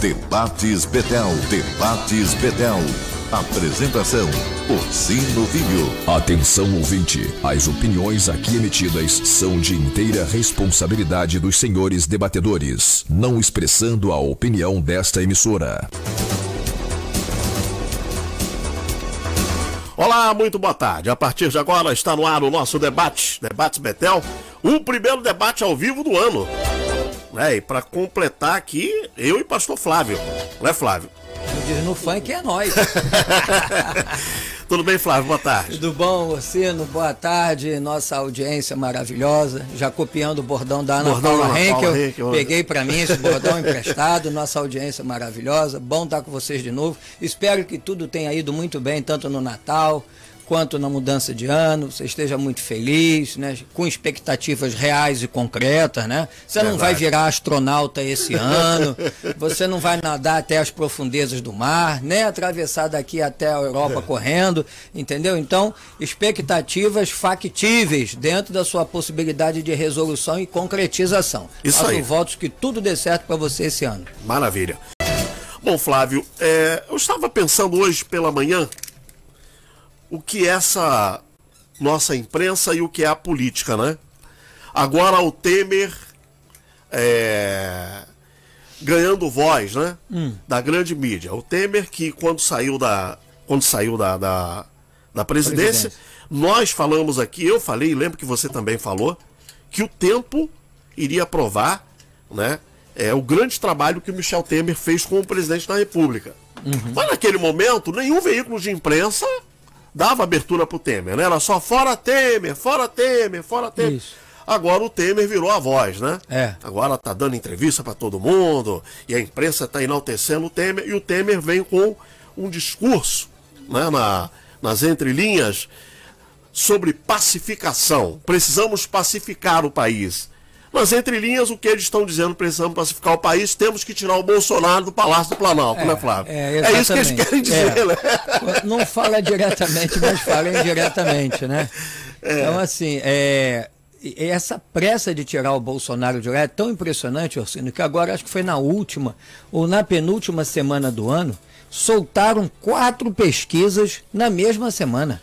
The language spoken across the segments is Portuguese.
Debates Betel. Debates Betel. Apresentação: Orsino Filho. Atenção ouvinte, as opiniões aqui emitidas são de inteira responsabilidade dos senhores debatedores, não expressando a opinião desta emissora. Olá, muito boa tarde. A partir de agora está no ar o nosso debate, Debates Betel, o primeiro debate ao vivo do ano. É, e para completar aqui, eu e pastor Flávio. Não é Flávio? Diz no funk é nós. Tudo bem, Flávio? Boa tarde. Tudo bom, Orsino? Boa tarde. Nossa audiência maravilhosa. Já copiando o bordão da Ana Bordão Paula da Ana Henkel. Paula Henkel. Peguei para mim esse bordão emprestado. Nossa audiência maravilhosa. Bom estar com vocês de novo. Espero que tudo tenha ido muito bem, tanto no Natal quanto na mudança de ano, você esteja muito feliz, né? Com expectativas reais e concretas, né? Você não Verdade. vai virar astronauta esse ano, você não vai nadar até as profundezas do mar, nem atravessar daqui até a Europa correndo, entendeu? Então, expectativas factíveis dentro da sua possibilidade de resolução e concretização. Isso Faço aí. votos que tudo dê certo para você esse ano. Maravilha. Bom, Flávio, é, eu estava pensando hoje pela manhã o que é essa nossa imprensa e o que é a política, né? Agora o Temer é, ganhando voz, né? Da grande mídia. O Temer que quando saiu da quando saiu da, da, da presidência, Presidência. nós falamos aqui, eu falei, lembro que você também falou, que o tempo iria provar, né? É o grande trabalho que o Michel Temer fez como presidente da República. Mas naquele momento, nenhum veículo de imprensa dava abertura para o Temer, né? Era só fora Temer, fora Temer, fora Temer. Isso. Agora o Temer virou a voz, né? É. Agora tá dando entrevista para todo mundo e a imprensa tá enaltecendo o Temer e o Temer vem com um discurso, né, na, nas entrelinhas sobre pacificação. Precisamos pacificar o país. Nas entrelinhas, o que eles estão dizendo, precisamos pacificar o país, temos que tirar o Bolsonaro do Palácio do Planalto, né, Flávio? é, isso que eles querem dizer, É. né? Não fala diretamente, mas fala indiretamente, né? Então, assim, é, essa pressa de tirar o Bolsonaro de lá é tão impressionante, Orsino, que agora acho que foi na última ou na penúltima semana do ano, soltaram quatro pesquisas na mesma semana.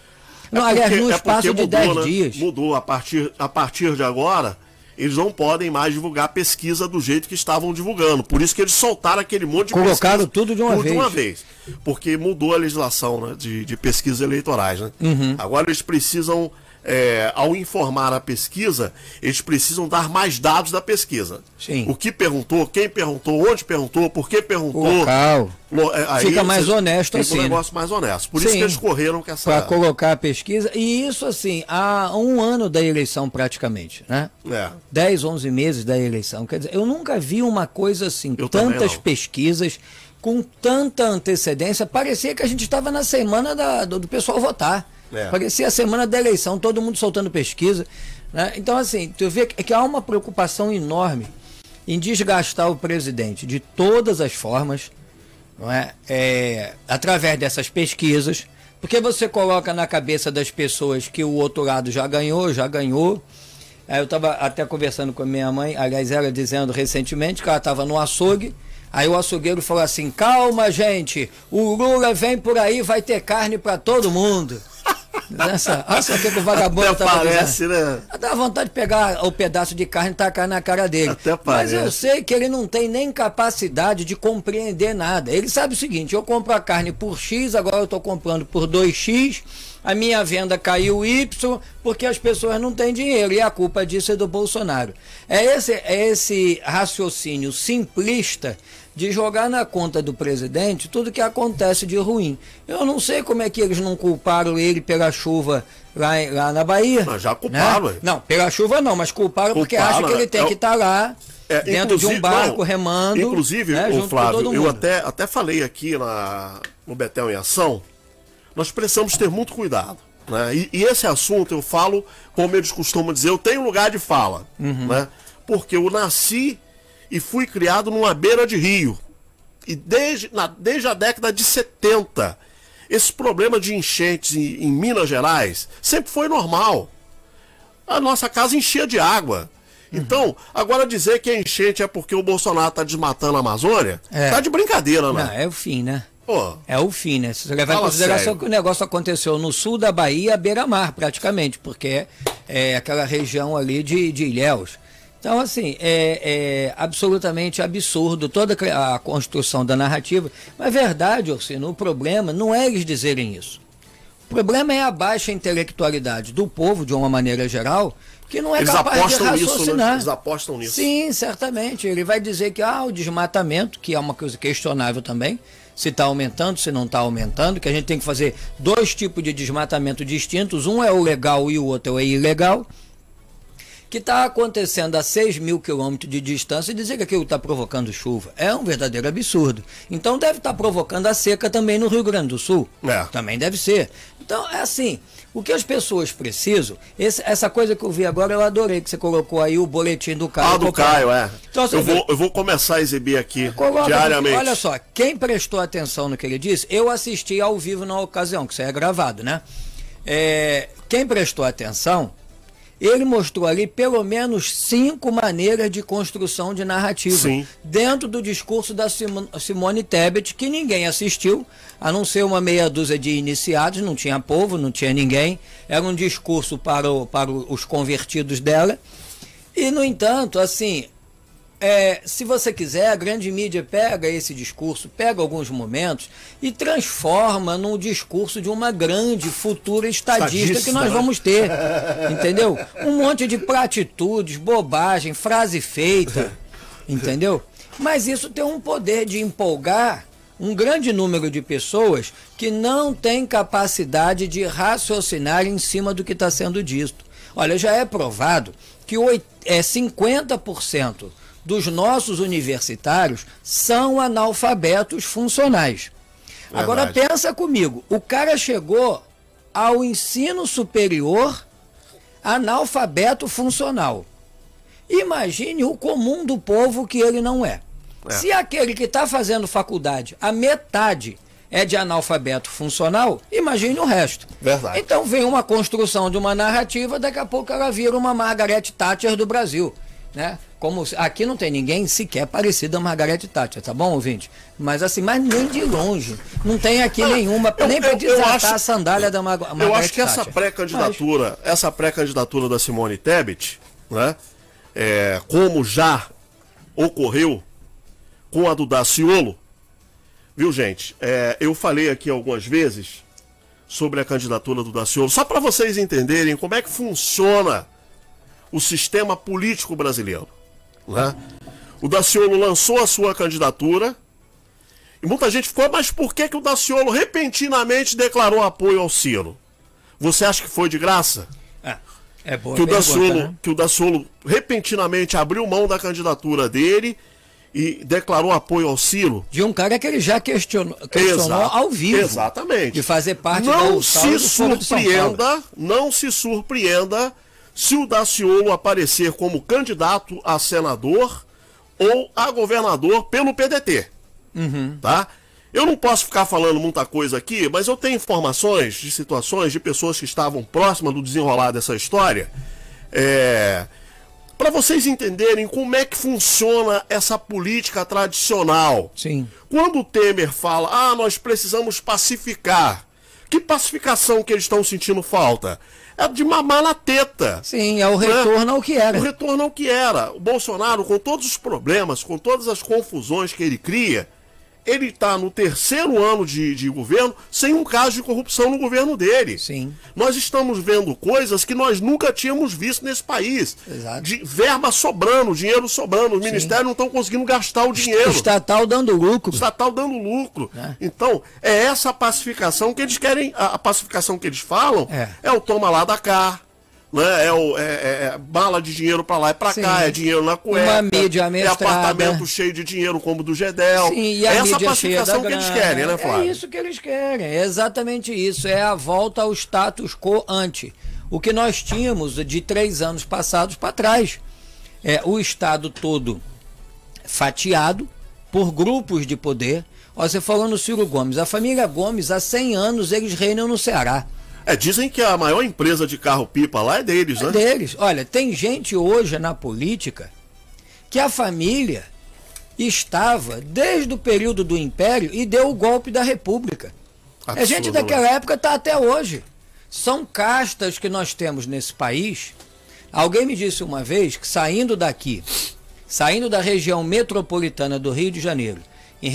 Não, aliás, porque- num é espaço porque de dez mudou, né? dias. Mudou. A partir, a partir de agora, eles não podem mais divulgar pesquisa do jeito que estavam divulgando. Por isso que eles soltaram aquele monte de Colocaram pesquisa, tudo de uma tudo vez. de uma vez. Porque mudou a legislação né, de, de pesquisas eleitorais. Né? Uhum. Agora eles precisam, é, ao informar a pesquisa, eles precisam dar mais dados da pesquisa. Sim. O que perguntou, quem perguntou, onde perguntou, por que perguntou. O local. Lo- é, aí Fica mais honesto fica assim, um né? negócio mais honesto. Por isso Sim. que eles correram com essa. Para colocar a pesquisa. E isso, assim, há um ano da eleição praticamente, né? É. 10, 11 meses da eleição. Quer dizer, eu nunca vi uma coisa assim, Eu tantas pesquisas, com tanta antecedência. Parecia que a gente estava na semana da- do, do pessoal votar. É. Parecia a semana da eleição, todo mundo soltando pesquisa. né? Então, assim, tu vê que, que há uma preocupação enorme em desgastar o presidente de todas as formas, não é? É, através dessas pesquisas, porque você coloca na cabeça das pessoas que o outro lado já ganhou, já ganhou. Aí eu estava até conversando com a minha mãe, aliás, ela dizendo recentemente que ela estava no açougue. Aí o açougueiro falou assim: calma, gente, o Lula vem por aí, vai ter carne para todo mundo. Nessa, olha só o que que o vagabundo Até estava parece, né? Dá vontade de pegar o pedaço de carne e tacar na cara dele. Até Mas eu parece. sei que ele não tem nem capacidade de compreender nada. Ele sabe o seguinte: eu compro a carne por X, agora eu estou comprando por 2X, a minha venda caiu Y, porque as pessoas não têm dinheiro. E a culpa disso é do Bolsonaro. É esse, é esse raciocínio simplista de jogar na conta do presidente tudo que acontece de ruim. Eu não sei como é que eles não culparam ele pela chuva lá, lá na Bahia. Mas já culparam, né? Não, pela chuva não, mas culparam, porque Culparam, acham que ele né? tem É que estar lá É, dentro de um barco não, remando. Inclusive, né, o Flávio, eu até, até falei aqui na, no Betel em Ação, nós precisamos ter muito cuidado. Né? E, e esse assunto eu falo, como eles costumam dizer, eu tenho lugar de fala. Uhum. Né? Porque eu nasci e fui criado numa beira de rio. E desde, na- desde a década de 70, esse problema de enchentes em, em Minas Gerais sempre foi normal. A nossa casa enchia de água. Então, agora dizer que a enchente é porque o Bolsonaro está desmatando a Amazônia, É. tá de brincadeira, Não, né? é o fim, né? Pô, É o fim, né? Se você levar em consideração sério. que o negócio aconteceu no sul da Bahia, à beira-mar, praticamente, porque é aquela região ali de, de Ilhéus. Então, assim, é, é absolutamente absurdo toda a construção da narrativa. Mas, verdade, Orsino, o problema não é eles dizerem isso. O problema é a baixa intelectualidade do povo, de uma maneira geral, que não é eles capaz de nisso, raciocinar. né? Eles apostam nisso. Sim, certamente. Ele vai dizer que ah, o desmatamento, que é uma coisa questionável também, se está aumentando, se não está aumentando, que a gente tem que fazer dois tipos de desmatamento distintos, um é o legal e o outro é o ilegal, que está acontecendo a 6 mil quilômetros de distância e dizer que aquilo está provocando chuva. É um verdadeiro absurdo. Então deve estar provocando a seca também no Rio Grande do Sul. É. Também deve ser. Então, é assim, o que as pessoas precisam, esse- essa coisa que eu vi agora, eu adorei que você colocou aí o boletim do Caio. Ah, do Caio, é. Então, você eu, vê- vou, eu vou começar a exibir aqui Coloca, diariamente. Olha só, quem prestou atenção no que ele disse, eu assisti ao vivo na ocasião, que isso aí é gravado, né? É, quem prestou atenção, ele mostrou ali pelo menos cinco maneiras de construção de narrativa. Sim. Dentro do discurso da Simo- Simone Tebet, que ninguém assistiu, a não ser uma meia dúzia de iniciados, não tinha povo, não tinha ninguém. Era um discurso para, o- para os convertidos dela. E, no entanto, assim, é, se você quiser, a grande mídia pega esse discurso, pega alguns momentos e transforma num discurso de uma grande futura estadista, Estadista, que nós né? vamos ter. Entendeu? Um monte de platitudes, bobagem, frase feita. Entendeu? Mas isso tem um poder de empolgar um grande número de pessoas que não têm capacidade de raciocinar em cima do que está sendo dito. Olha, já é provado que oit- é 50% dos nossos universitários são analfabetos funcionais. Agora Verdade. pensa comigo, o cara chegou ao ensino superior analfabeto funcional. Imagine o comum do povo que ele não é. É. Se aquele que está fazendo faculdade, a metade é de analfabeto funcional, imagine o resto. Verdade. Então vem uma construção de uma narrativa, daqui a pouco ela vira uma Margaret Thatcher do Brasil. Né? Como aqui não tem ninguém sequer parecido a Margaret Thatcher, tá bom, ouvinte? Mas assim, mas nem de longe. Não tem aqui nenhuma, eu- nem para desatar acho- a sandália da Mar Margaret Eu acho que essa pré-candidatura, essa pré-candidatura da Simone Tebet, né? é, como já ocorreu com a do Daciolo, viu gente? É, eu falei aqui algumas vezes sobre a candidatura do Daciolo, só para vocês entenderem como é que funciona o sistema político brasileiro. Né? O Daciolo lançou a sua candidatura e muita gente ficou, mas por que, que o Daciolo repentinamente declarou apoio ao Ciro? Você acha que foi de graça? É, é boa que o, Daciolo, né? que o Daciolo repentinamente abriu mão da candidatura dele e declarou apoio ao Ciro? De um cara que ele já questionou, questionou Exato. ao vivo. Exatamente. De fazer parte não da se surpreenda, não se surpreenda se o Daciolo aparecer como candidato a senador ou a governador pelo PDT. Uhum. Tá? Eu não posso ficar falando muita coisa aqui, mas eu tenho informações de situações de pessoas que estavam próximas do desenrolar dessa história. É, para vocês entenderem como é que funciona essa política tradicional. Sim. Quando o Temer fala, ah, nós precisamos pacificar, que pacificação que eles estão sentindo falta? É de mamar na teta. Sim, é o retorno ao que era. O retorno ao que era. O Bolsonaro, com todos os problemas, com todas as confusões que ele cria, ele está no terceiro ano de, de governo sem um caso de corrupção no governo dele. Sim. Nós estamos vendo coisas que nós nunca tínhamos visto nesse país. Exato. De verba sobrando, dinheiro sobrando. Os ministérios não estão conseguindo gastar o dinheiro. O estatal dando lucro. O estatal dando lucro. É. Então, é essa pacificação que eles querem. A, a pacificação que eles falam É. o toma lá da cá. Né? É, o, é, é- é bala de dinheiro pra lá e pra Sim. cá, é dinheiro na cueca. Uma mídia É apartamento cheio de dinheiro como o do Gedel. Sim, e é essa pacificação que eles querem, né, Flávio? É isso que eles querem, é exatamente isso. É a volta ao status quo ante. O que nós tínhamos de três anos passados para trás. É o Estado todo fatiado por grupos de poder. Ó, você falou no Ciro Gomes. A família Gomes, há 100 anos, eles reinam no Ceará. É, dizem que a maior empresa de carro-pipa lá é deles, é né? deles. Olha, tem gente hoje na política que a família estava desde o período do Império e deu o golpe da República. Absurdo, a gente daquela né? época está até hoje. São castas que nós temos nesse país. Alguém me disse uma vez que saindo daqui, saindo da região metropolitana do Rio de Janeiro, em,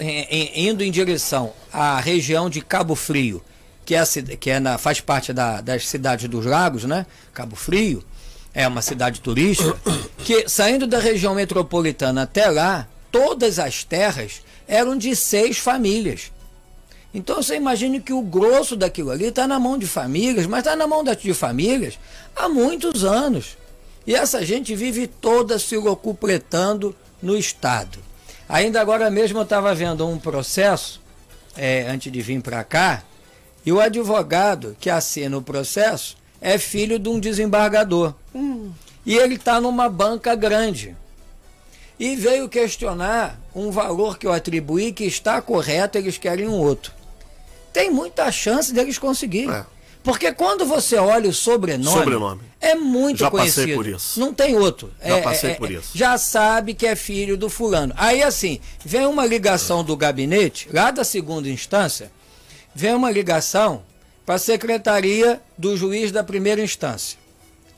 em, indo em direção à região de Cabo Frio, que, é, que é na, faz parte da, das cidades dos lagos, né? Cabo Frio, é uma cidade turística, que saindo da região metropolitana até lá, todas as terras eram de seis famílias. Então você imagine que o grosso daquilo ali está na mão de famílias, mas está na mão de famílias há muitos anos. E essa gente vive toda se locupletando no Estado. Ainda agora mesmo eu estava vendo um processo, é, antes de vir para cá, e o advogado que assina o processo é filho de um desembargador. Hum. E ele está numa banca grande e veio questionar um valor que eu atribuí que está correto, eles querem um outro tem muita chance deles conseguirem. É. Porque quando você olha o sobrenome, sobrenome. é muito já conhecido. Passei por isso. Não tem outro. Já é, passei é, por isso. Já sabe que é filho do fulano. Aí assim, vem uma ligação do gabinete, lá da segunda instância, vem uma ligação para a secretaria do juiz da primeira instância.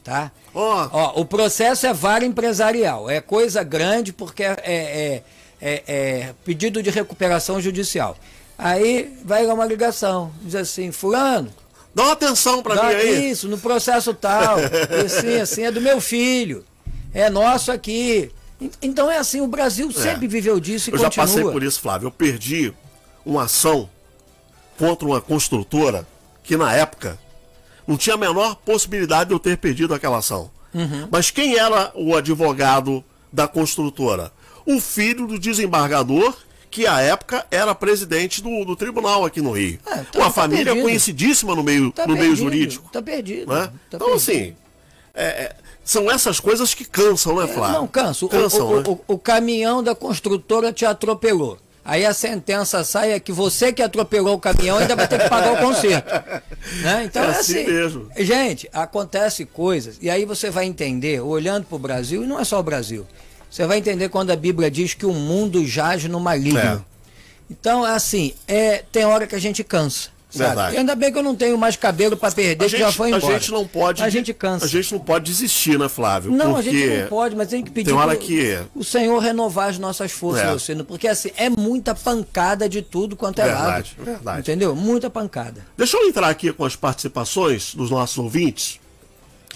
Tá? Oh. Ó, o processo é vara empresarial, é coisa grande porque é, é, é, é pedido de recuperação judicial. Aí vai lá uma ligação, diz assim, fulano. Dá uma atenção para mim aí. Isso, no processo tal. assim, assim, é do meu filho. É nosso aqui. Então é assim, o Brasil é. sempre viveu disso e Eu continua. já passei por isso, Flávio. Eu perdi uma ação contra uma construtora que na época não tinha a menor possibilidade de eu ter perdido aquela ação. Uhum. Mas quem era o advogado da construtora? O filho do desembargador que à época era presidente do, do tribunal aqui no Rio. É, tá, Uma tá família perdido. conhecidíssima no meio, tá no perdido, meio jurídico. Tá perdido. Né? Tá então, perdido. assim, é, é, são essas coisas que cansam, né, é, Flávio? não, canso. Cansam, o, né? o, o, caminhão da construtora te atropelou. Aí a sentença sai é que você que atropelou o caminhão ainda vai ter que pagar o conserto. Né? Então é, é assim, mesmo. Gente, acontece coisas. E aí você vai entender, olhando para o Brasil, e não é só o Brasil. Você vai entender quando a Bíblia diz que o mundo jaz no maligno. É. Então, assim, é, tem hora que a gente cansa. Sabe? Ainda bem que eu não tenho mais cabelo para perder, a que gente, já foi embora. A gente não pode. A gente cansa. A gente não pode desistir, né, Flávio? Não, a gente não pode, mas tem que pedir tem hora que... o Senhor renovar as nossas forças, é. Luciano, porque assim, é muita pancada de tudo quanto é verdade, lado. Verdade. Entendeu? Muita pancada. Deixa eu entrar aqui com as participações dos nossos ouvintes.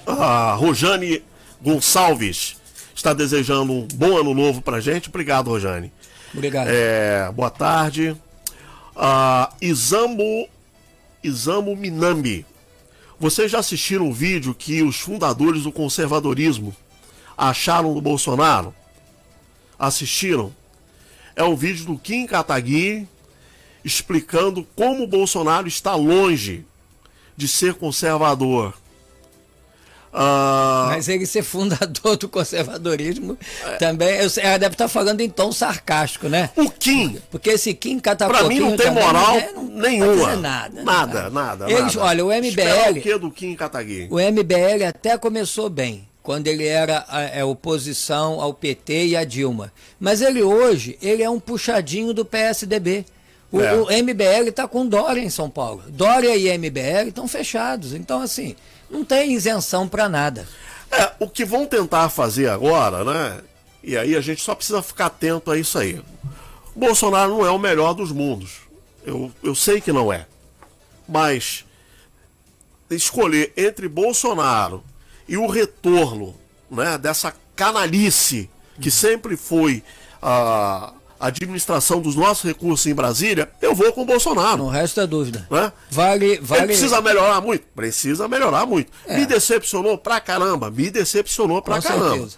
A Rojane Gonçalves está desejando um bom ano novo pra gente. Obrigado, Rojane. Obrigado. É, boa tarde. Uh, Isamo, Isamo Minambi. Vocês já assistiram o vídeo que os fundadores do conservadorismo acharam do Bolsonaro? Assistiram? É um vídeo do Kim Kataguiri explicando como o Bolsonaro está longe de ser conservador. Uh... Mas ele ser fundador do conservadorismo é. também, ela deve estar falando em tom sarcástico, né? O Kim. Porque esse Kim catapultou. Pra mim não tem moral é, não nenhuma. nada. Nada, nada. Eles, nada. olha, o MBL. O que do Kim Kataguiri? O MBL até começou bem. Quando ele era a, a é, oposição ao PT e a Dilma. Mas ele hoje, ele é um puxadinho do PSDB. O, é. o MBL está com Dória em São Paulo. Dória e MBL estão fechados. Então, assim, não tem isenção para nada. É, o que vão tentar fazer agora, né? E aí a gente só precisa ficar atento a isso aí. Bolsonaro não é o melhor dos mundos. Eu, eu sei que não é. Mas escolher entre Bolsonaro e o retorno né, dessa canalice que sempre foi a, administração dos nossos recursos em Brasília, eu vou com o Bolsonaro. Não resta dúvida. Né? Vale, vale... Ele precisa melhorar muito? Precisa melhorar muito. É. Me decepcionou pra caramba, me decepcionou pra com caramba.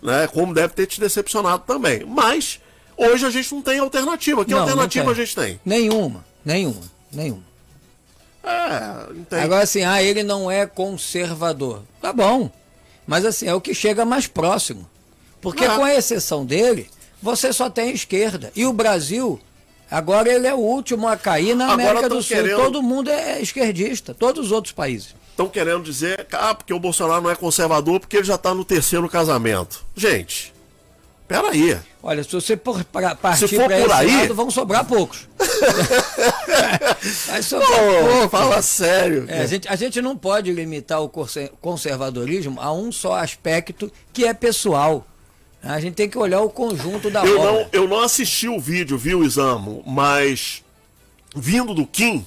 Né? Como deve ter te decepcionado também. Mas hoje a gente não tem alternativa. Que não, alternativa não a gente tem? Nenhuma, nenhuma, nenhuma. É. Agora assim, ah, ele não é conservador. Tá bom. Mas assim, é o que chega mais próximo. Porque é. com a exceção dele, você só tem esquerda. E o Brasil Agora ele é o último a cair na Agora América do Sul. querendo- Todo mundo é esquerdista, todos os outros países. Estão querendo dizer, ah, porque o Bolsonaro não é conservador porque ele já está no terceiro casamento. Gente, peraí. Olha, se você por, pra, partir para esse aí- lado, vão sobrar poucos. Vai sobrar Pô, poucos. fala sério. É, a, gente, a gente não pode limitar o conser- conservadorismo a um só aspecto que é pessoal. A gente tem que olhar o conjunto da Eu obra. não, eu não assisti o vídeo, viu, Isamo? Mas vindo do Kim,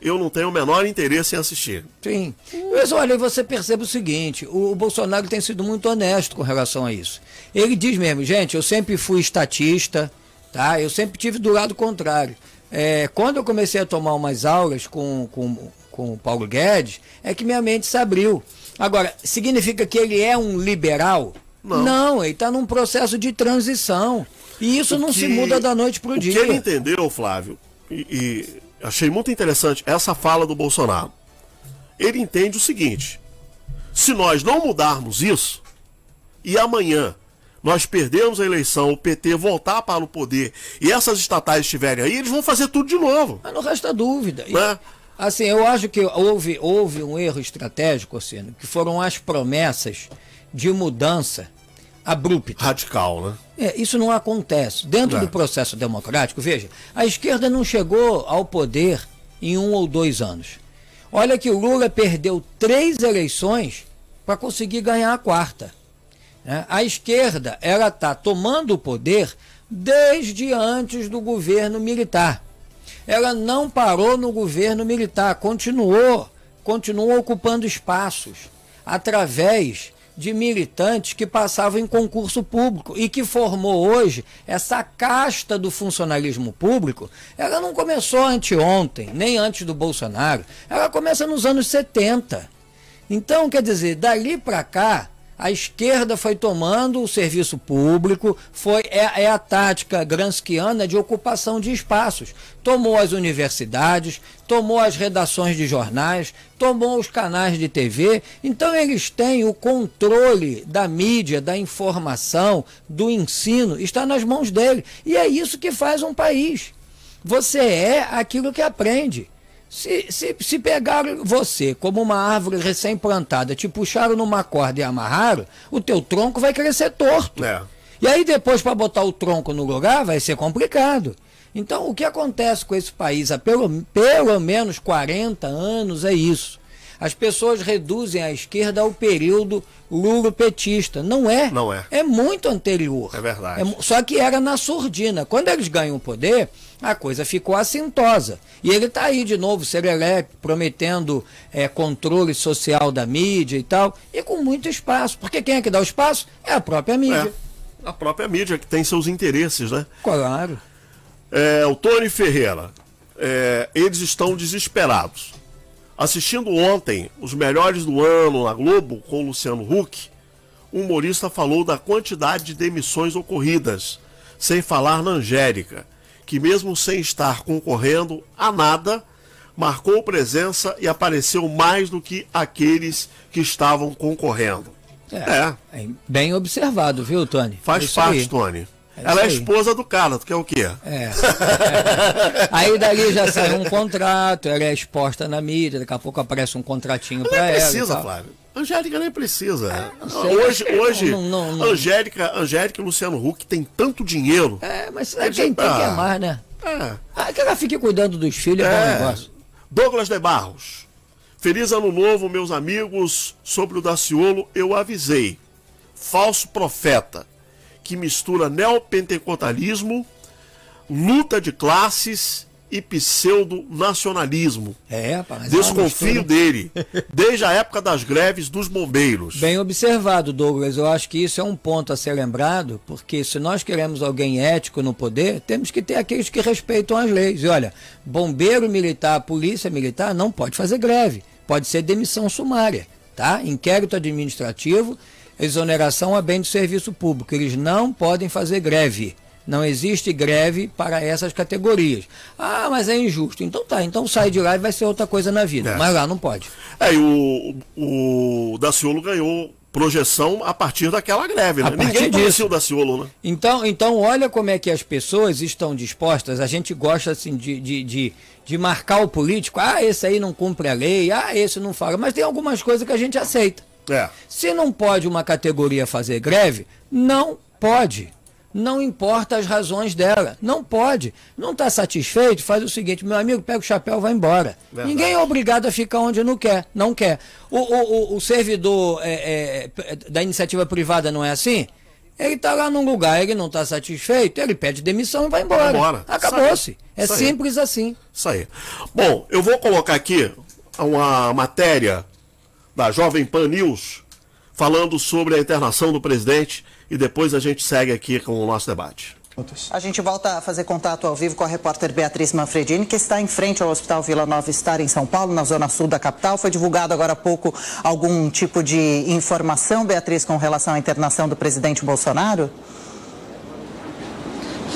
eu não tenho o menor interesse em assistir. Sim. Mas olha, você percebe o seguinte: o, Bolsonaro tem sido muito honesto com relação a isso. Ele diz mesmo, gente, eu sempre fui estatista, tá? Eu sempre tive do lado contrário. É, quando eu comecei a tomar umas aulas com, com, com o Paulo Guedes, é que minha mente se abriu. Agora, significa que ele é um liberal? Não. ele está num processo de transição. E isso O não que- se muda da noite para o O dia. que ele entendeu, Flávio, e, e achei muito interessante essa fala do Bolsonaro. Ele entende o seguinte: se nós não mudarmos isso, e amanhã nós perdermos a eleição, o PT voltar para o poder e essas estatais estiverem aí, eles vão fazer tudo de novo. Mas não resta dúvida. Né? Assim, eu acho que houve, houve um erro estratégico, Ossino, que foram as promessas de mudança abrupta. Radical, né? É, isso não acontece. Dentro É. do processo democrático, veja, a esquerda não chegou ao poder em um ou dois anos. Olha que o Lula perdeu três eleições para conseguir ganhar a quarta. né? A esquerda ela está tomando o poder desde antes do governo militar. Ela não parou no governo militar, continuou, continuou ocupando espaços através de militantes que passavam em concurso público e que formou hoje essa casta do funcionalismo público. Ela não começou anteontem, nem antes do Bolsonaro. Ela começa nos anos 70. Então, quer dizer, dali para cá, a esquerda foi tomando o serviço público, foi é, é a tática gramsciana de ocupação de espaços. Tomou as universidades, tomou as redações de jornais, tomou os canais de TV. Então, eles têm o controle da mídia, da informação, do ensino, está nas mãos dele. E é isso que faz um país. Você é aquilo que aprende. Se, se, se pegaram você como uma árvore recém-plantada, te puxaram numa corda e amarraram, o teu tronco vai crescer torto. É. E aí depois para botar o tronco no lugar vai ser complicado. Então o que acontece com esse país há pelo, pelo menos 40 anos é isso. As pessoas reduzem a esquerda ao período lulopetista. Não é. Não é. É muito anterior. É verdade. mu- só que era na surdina. Quando eles ganham o poder, a coisa ficou assintosa. E ele está aí de novo, Serelepe, prometendo é, controle social da mídia e tal, e com muito espaço. Porque quem é que dá o espaço? É a própria mídia. É. A própria mídia que tem seus interesses, né? Claro. É, o Tony Ferreira, é, eles estão desesperados. Assistindo ontem os melhores do ano na Globo com o Luciano Huck, o humorista falou da quantidade de demissões ocorridas, sem falar na Angélica, que mesmo sem estar concorrendo a nada, marcou presença e apareceu mais do que aqueles que estavam concorrendo. É, É bem observado, viu, Tony? faz É parte, aí. Tony. É Ela é esposa do cara, tu quer o quê? É. Aí dali já sai um contrato, ela é exposta na mídia, daqui a pouco aparece um contratinho para ela. e precisa. Flávio. Angélica nem precisa. sei, hoje, hoje não- não- não- Angélica, Angélica e Luciano Huck tem tanto dinheiro. É, mas Quer quem dizer, tem que é ah, mais, né? É. Ah, que ela fique cuidando dos filhos é, bom É. negócio. Douglas de Barros. Feliz ano novo, meus amigos. Sobre o Daciolo, eu avisei. Falso profeta que mistura neopentecostalismo, luta de classes e pseudo-nacionalismo. É, rapaz. é Desconfio mistura. dele, desde a época das greves dos bombeiros. Bem observado, Douglas. Eu acho que isso é um ponto a ser lembrado, porque se nós queremos alguém ético no poder, temos que ter aqueles que respeitam as leis. E olha, bombeiro militar, polícia militar não pode fazer greve. Pode ser demissão sumária, tá? Inquérito administrativo, exoneração a bem do serviço público. Eles não podem fazer greve. Não existe greve para essas categorias. Ah, mas é injusto. Então tá, então sai de lá e vai ser outra coisa na vida. É. Mas lá não pode. É, e o, o Daciolo ganhou projeção a partir daquela greve. Né? Ninguém conhecia o Daciolo, né? Então, então, olha como é que as pessoas estão dispostas. A gente gosta assim de, de, de, de, marcar o político. Ah, esse aí não cumpre a lei. Ah, esse não fala. Mas tem algumas coisas que a gente aceita. É. Se não pode uma categoria fazer greve, não pode. Não importa as razões dela. Não pode. Não está satisfeito? Faz o seguinte, meu amigo, pega o chapéu e vai embora. Verdade. Ninguém é obrigado a ficar onde não quer. Não quer. O, o, o servidor é, é, da iniciativa privada não é assim? Ele está lá num lugar, ele não está satisfeito, ele pede demissão e vai embora. embora. Acabou-se. É Isso simples aí. assim. Isso aí. Bom, eu vou colocar aqui uma matéria da Jovem Pan News falando sobre a internação do presidente e depois a gente segue aqui com o nosso debate. A gente volta a fazer contato ao vivo com a repórter Beatriz Manfredini, que está em frente ao Hospital Vila Nova Estar em São Paulo, na zona sul da capital. Foi divulgado agora há pouco algum tipo de informação, Beatriz, com relação à internação do presidente Bolsonaro?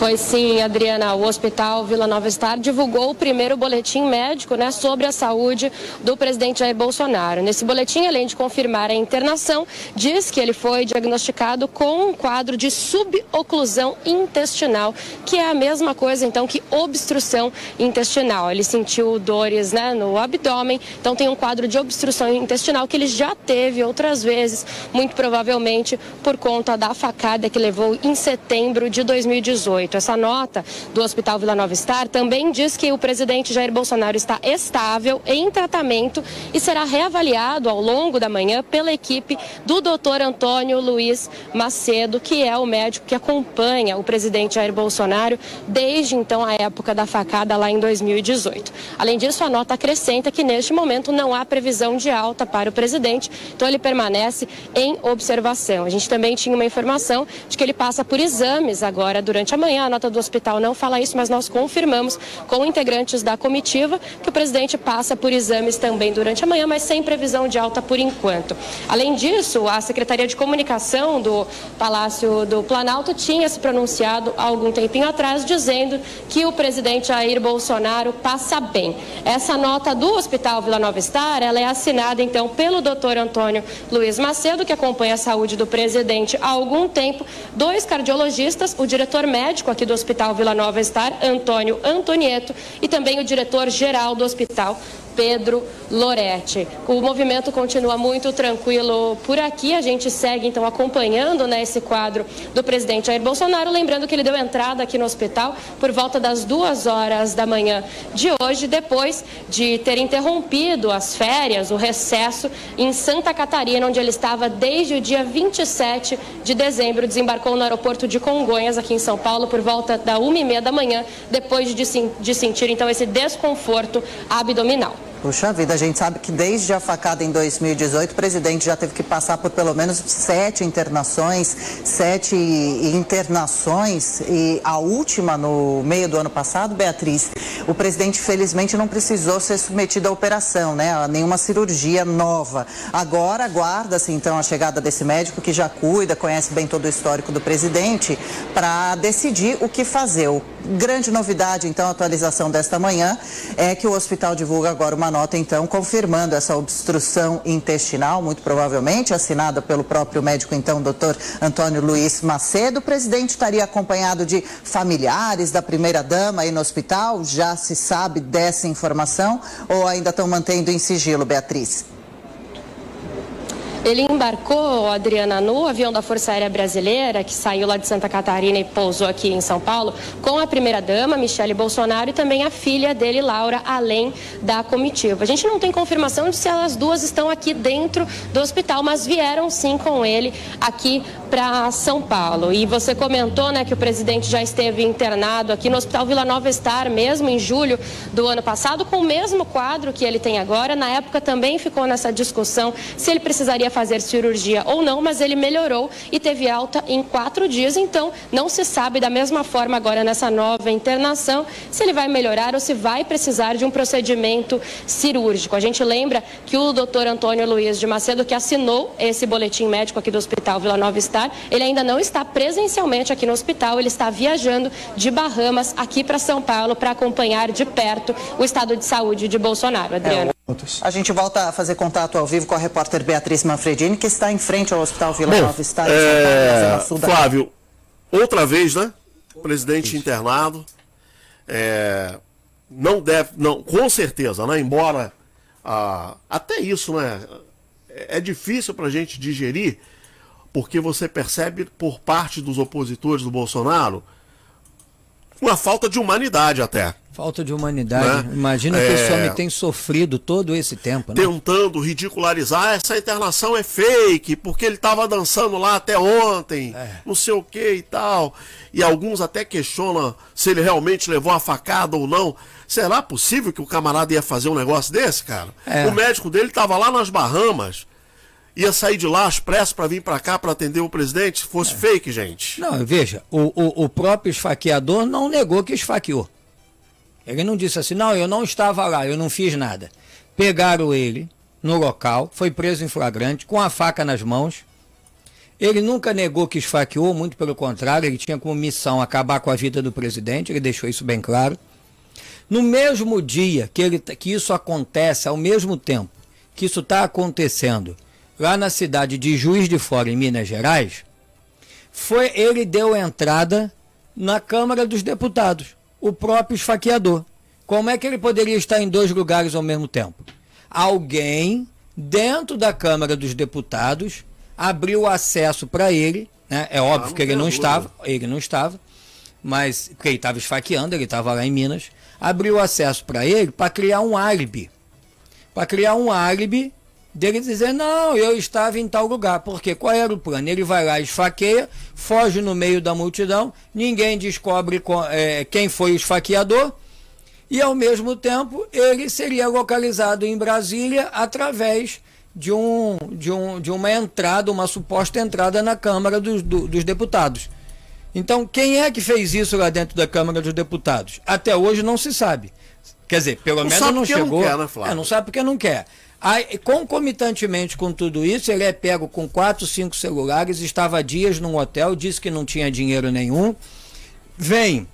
Foi sim, Adriana. O Hospital Vila Nova Star divulgou o primeiro boletim médico né, sobre a saúde do presidente Jair Bolsonaro. Nesse boletim, além de confirmar a internação, diz que ele foi diagnosticado com um quadro de suboclusão intestinal, que é a mesma coisa então que obstrução intestinal. Ele sentiu dores né, no abdômen, então tem um quadro de obstrução intestinal que ele já teve outras vezes, muito provavelmente por conta da facada que levou em setembro de 2018. Essa nota do Hospital Vila Nova Star também diz que o presidente Jair Bolsonaro está estável, em tratamento e será reavaliado ao longo da manhã pela equipe do doutor Antônio Luiz Macedo, que é o médico que acompanha o presidente Jair Bolsonaro desde então a época da facada lá em 2018. Além disso, a nota acrescenta que neste momento não há previsão de alta para o presidente, então ele permanece em observação. A gente também tinha uma informação de que ele passa por exames agora durante a manhã a nota do hospital não fala isso, mas nós confirmamos com integrantes da comitiva que o presidente passa por exames também durante a manhã, mas sem previsão de alta por enquanto. Além disso, a Secretaria de Comunicação do Palácio do Planalto tinha se pronunciado há algum tempinho atrás dizendo que o presidente Jair Bolsonaro passa bem. Essa nota do Hospital Vila Nova Star, ela é assinada então pelo doutor Antônio Luiz Macedo, que acompanha a saúde do presidente há algum tempo, dois cardiologistas, o diretor médico aqui do Hospital Vila Nova Star, Antônio Antonieto, e também o diretor-geral do hospital, Pedro Loretti. O movimento continua muito tranquilo por aqui. A gente segue então acompanhando né, esse quadro do presidente Jair Bolsonaro. Lembrando que ele deu entrada aqui no hospital por volta das duas horas da manhã de hoje, depois de ter interrompido as férias, o recesso em Santa Catarina, onde ele estava desde o dia 27 de dezembro. Desembarcou no aeroporto de Congonhas, aqui em São Paulo, por volta da uma e meia da manhã, depois de, de sentir então esse desconforto abdominal. Puxa vida, a gente sabe que desde a facada em 2018, o presidente já teve que passar por pelo menos sete internações, sete internações e a última no meio do ano passado, Beatriz, o presidente felizmente não precisou ser submetido à operação, né, a nenhuma cirurgia nova. Agora aguarda-se então a chegada desse médico que já cuida, conhece bem todo o histórico do presidente, para decidir o que fazer. O grande novidade, então, a atualização desta manhã é que o hospital divulga agora uma nota, então, confirmando essa obstrução intestinal, muito provavelmente, assinada pelo próprio médico, então, doutor Antônio Luiz Macedo. O presidente estaria acompanhado de familiares da primeira-dama aí no hospital. Já se sabe dessa informação ou ainda estão mantendo em sigilo, Beatriz? Ele embarcou, Adriana, no avião da Força Aérea Brasileira, que saiu lá de Santa Catarina e pousou aqui em São Paulo, com a primeira-dama, Michele Bolsonaro, e também a filha dele, Laura, além da comitiva. A gente não tem confirmação de se elas duas estão aqui dentro do hospital, mas vieram sim com ele aqui para São Paulo. E você comentou né, que o presidente já esteve internado aqui no Hospital Vila Nova Star, mesmo em julho do ano passado, com o mesmo quadro que ele tem agora. Na época também ficou nessa discussão se ele precisaria fazer cirurgia ou não, mas ele melhorou e teve alta em quatro dias. Então, não se sabe da mesma forma agora nessa nova internação se ele vai melhorar ou se vai precisar de um procedimento cirúrgico. A gente lembra que o doutor Antônio Luiz de Macedo, que assinou esse boletim médico aqui do Hospital Vila Nova Star, ele ainda não está presencialmente aqui no hospital, ele está viajando de Bahamas aqui para São Paulo para acompanhar de perto o estado de saúde de Bolsonaro. Adriano. É, A gente volta a fazer contato ao vivo com a repórter Beatriz Manfredini, que está em frente ao Hospital Vila Bom, Nova, está é... Flávio, outra vez, né? Presidente internado. É... Não deve, não, com certeza, né? Embora ah, até isso, né? É, é difícil para a gente digerir, porque você percebe por parte dos opositores do Bolsonaro uma falta de humanidade até. Falta de humanidade. Né? Imagina que é... esse homem tem sofrido todo esse tempo. Né? Tentando ridicularizar, essa internação é fake, porque ele estava dançando lá até ontem, é. não sei o que e tal. E alguns até questionam se ele realmente levou a facada ou não. Será possível que o camarada ia fazer um negócio desse, cara? É. O médico dele estava lá nas Bahamas ia sair de lá às pressas para vir para cá para atender o presidente, se fosse é. fake, gente. Não, veja, o, o, o, próprio esfaqueador não negou que esfaqueou. Ele não disse assim, não, eu não estava lá, eu não fiz nada. Pegaram ele no local, foi preso em flagrante, com a faca nas mãos. Ele nunca negou que esfaqueou, muito pelo contrário, ele tinha como missão acabar com a vida do presidente, ele deixou isso bem claro. No mesmo dia que, ele, que isso acontece, ao mesmo tempo que isso está acontecendo, lá na cidade de Juiz de Fora, em Minas Gerais, foi ele deu entrada na Câmara dos Deputados, o próprio esfaqueador. Como é que ele poderia estar em dois lugares ao mesmo tempo? Alguém dentro da Câmara dos Deputados abriu acesso para ele, né? É óbvio ah, que ele não estava, ele não estava, mas porque ele estava esfaqueando, ele estava lá em Minas, abriu acesso para ele para criar um álibi. Para criar um álibi dele dizer, não, eu estava em tal lugar. Porque qual era o plano? Ele vai lá, esfaqueia, foge no meio da multidão, ninguém descobre é, quem foi o esfaqueador, e ao mesmo tempo ele seria localizado em Brasília através de, um, de, um, de uma entrada, uma suposta entrada na Câmara dos, do, dos Deputados. Então, quem é que fez isso lá dentro da Câmara dos Deputados? Até hoje não se sabe. Quer dizer, pelo não menos não chegou. Não, quer, né, é, não sabe porque não quer. Aí, concomitantemente com tudo isso, ele é pego com quatro, cinco celulares, estava dias num hotel, disse que não tinha dinheiro nenhum. Vem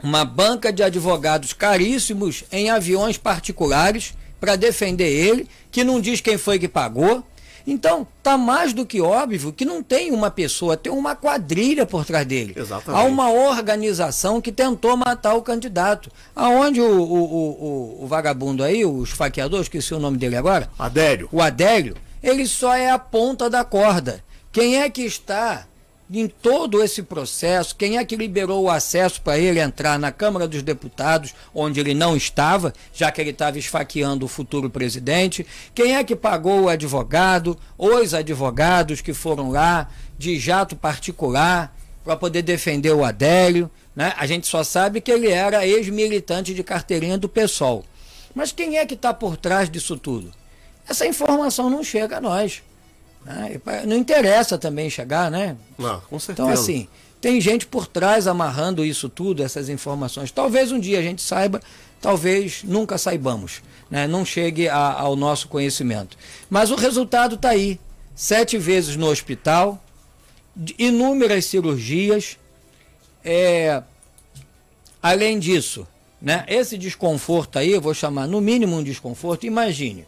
uma banca de advogados caríssimos em aviões particulares para defender ele, que não diz quem foi que pagou. Então, tá mais do que óbvio que não tem uma pessoa, tem uma quadrilha por trás dele. Exatamente. Há uma organização que tentou matar o candidato. Aonde o, o, o, o vagabundo aí, o esfaqueador, esqueci o nome dele agora. Adélio. O Adélio, ele só é a ponta da corda. Quem é que está em todo esse processo, quem é que liberou o acesso para ele entrar na Câmara dos Deputados, onde ele não estava, já que ele estava esfaqueando o futuro presidente? Quem é que pagou o advogado, os advogados que foram lá de jato particular para poder defender o Adélio? Né? A gente só sabe que ele era ex-militante de carteirinha do PSOL. Mas quem é que está por trás disso tudo? Essa informação não chega a nós. Né? Não interessa também chegar, né? Não, com certeza. Então, assim, tem gente por trás amarrando isso tudo, essas informações. Talvez um dia a gente saiba, talvez nunca saibamos, né? não chegue a, ao nosso conhecimento. Mas o resultado está aí: sete vezes no hospital, inúmeras cirurgias. É... Além disso, né? esse desconforto aí, eu vou chamar no mínimo um desconforto. Imagine.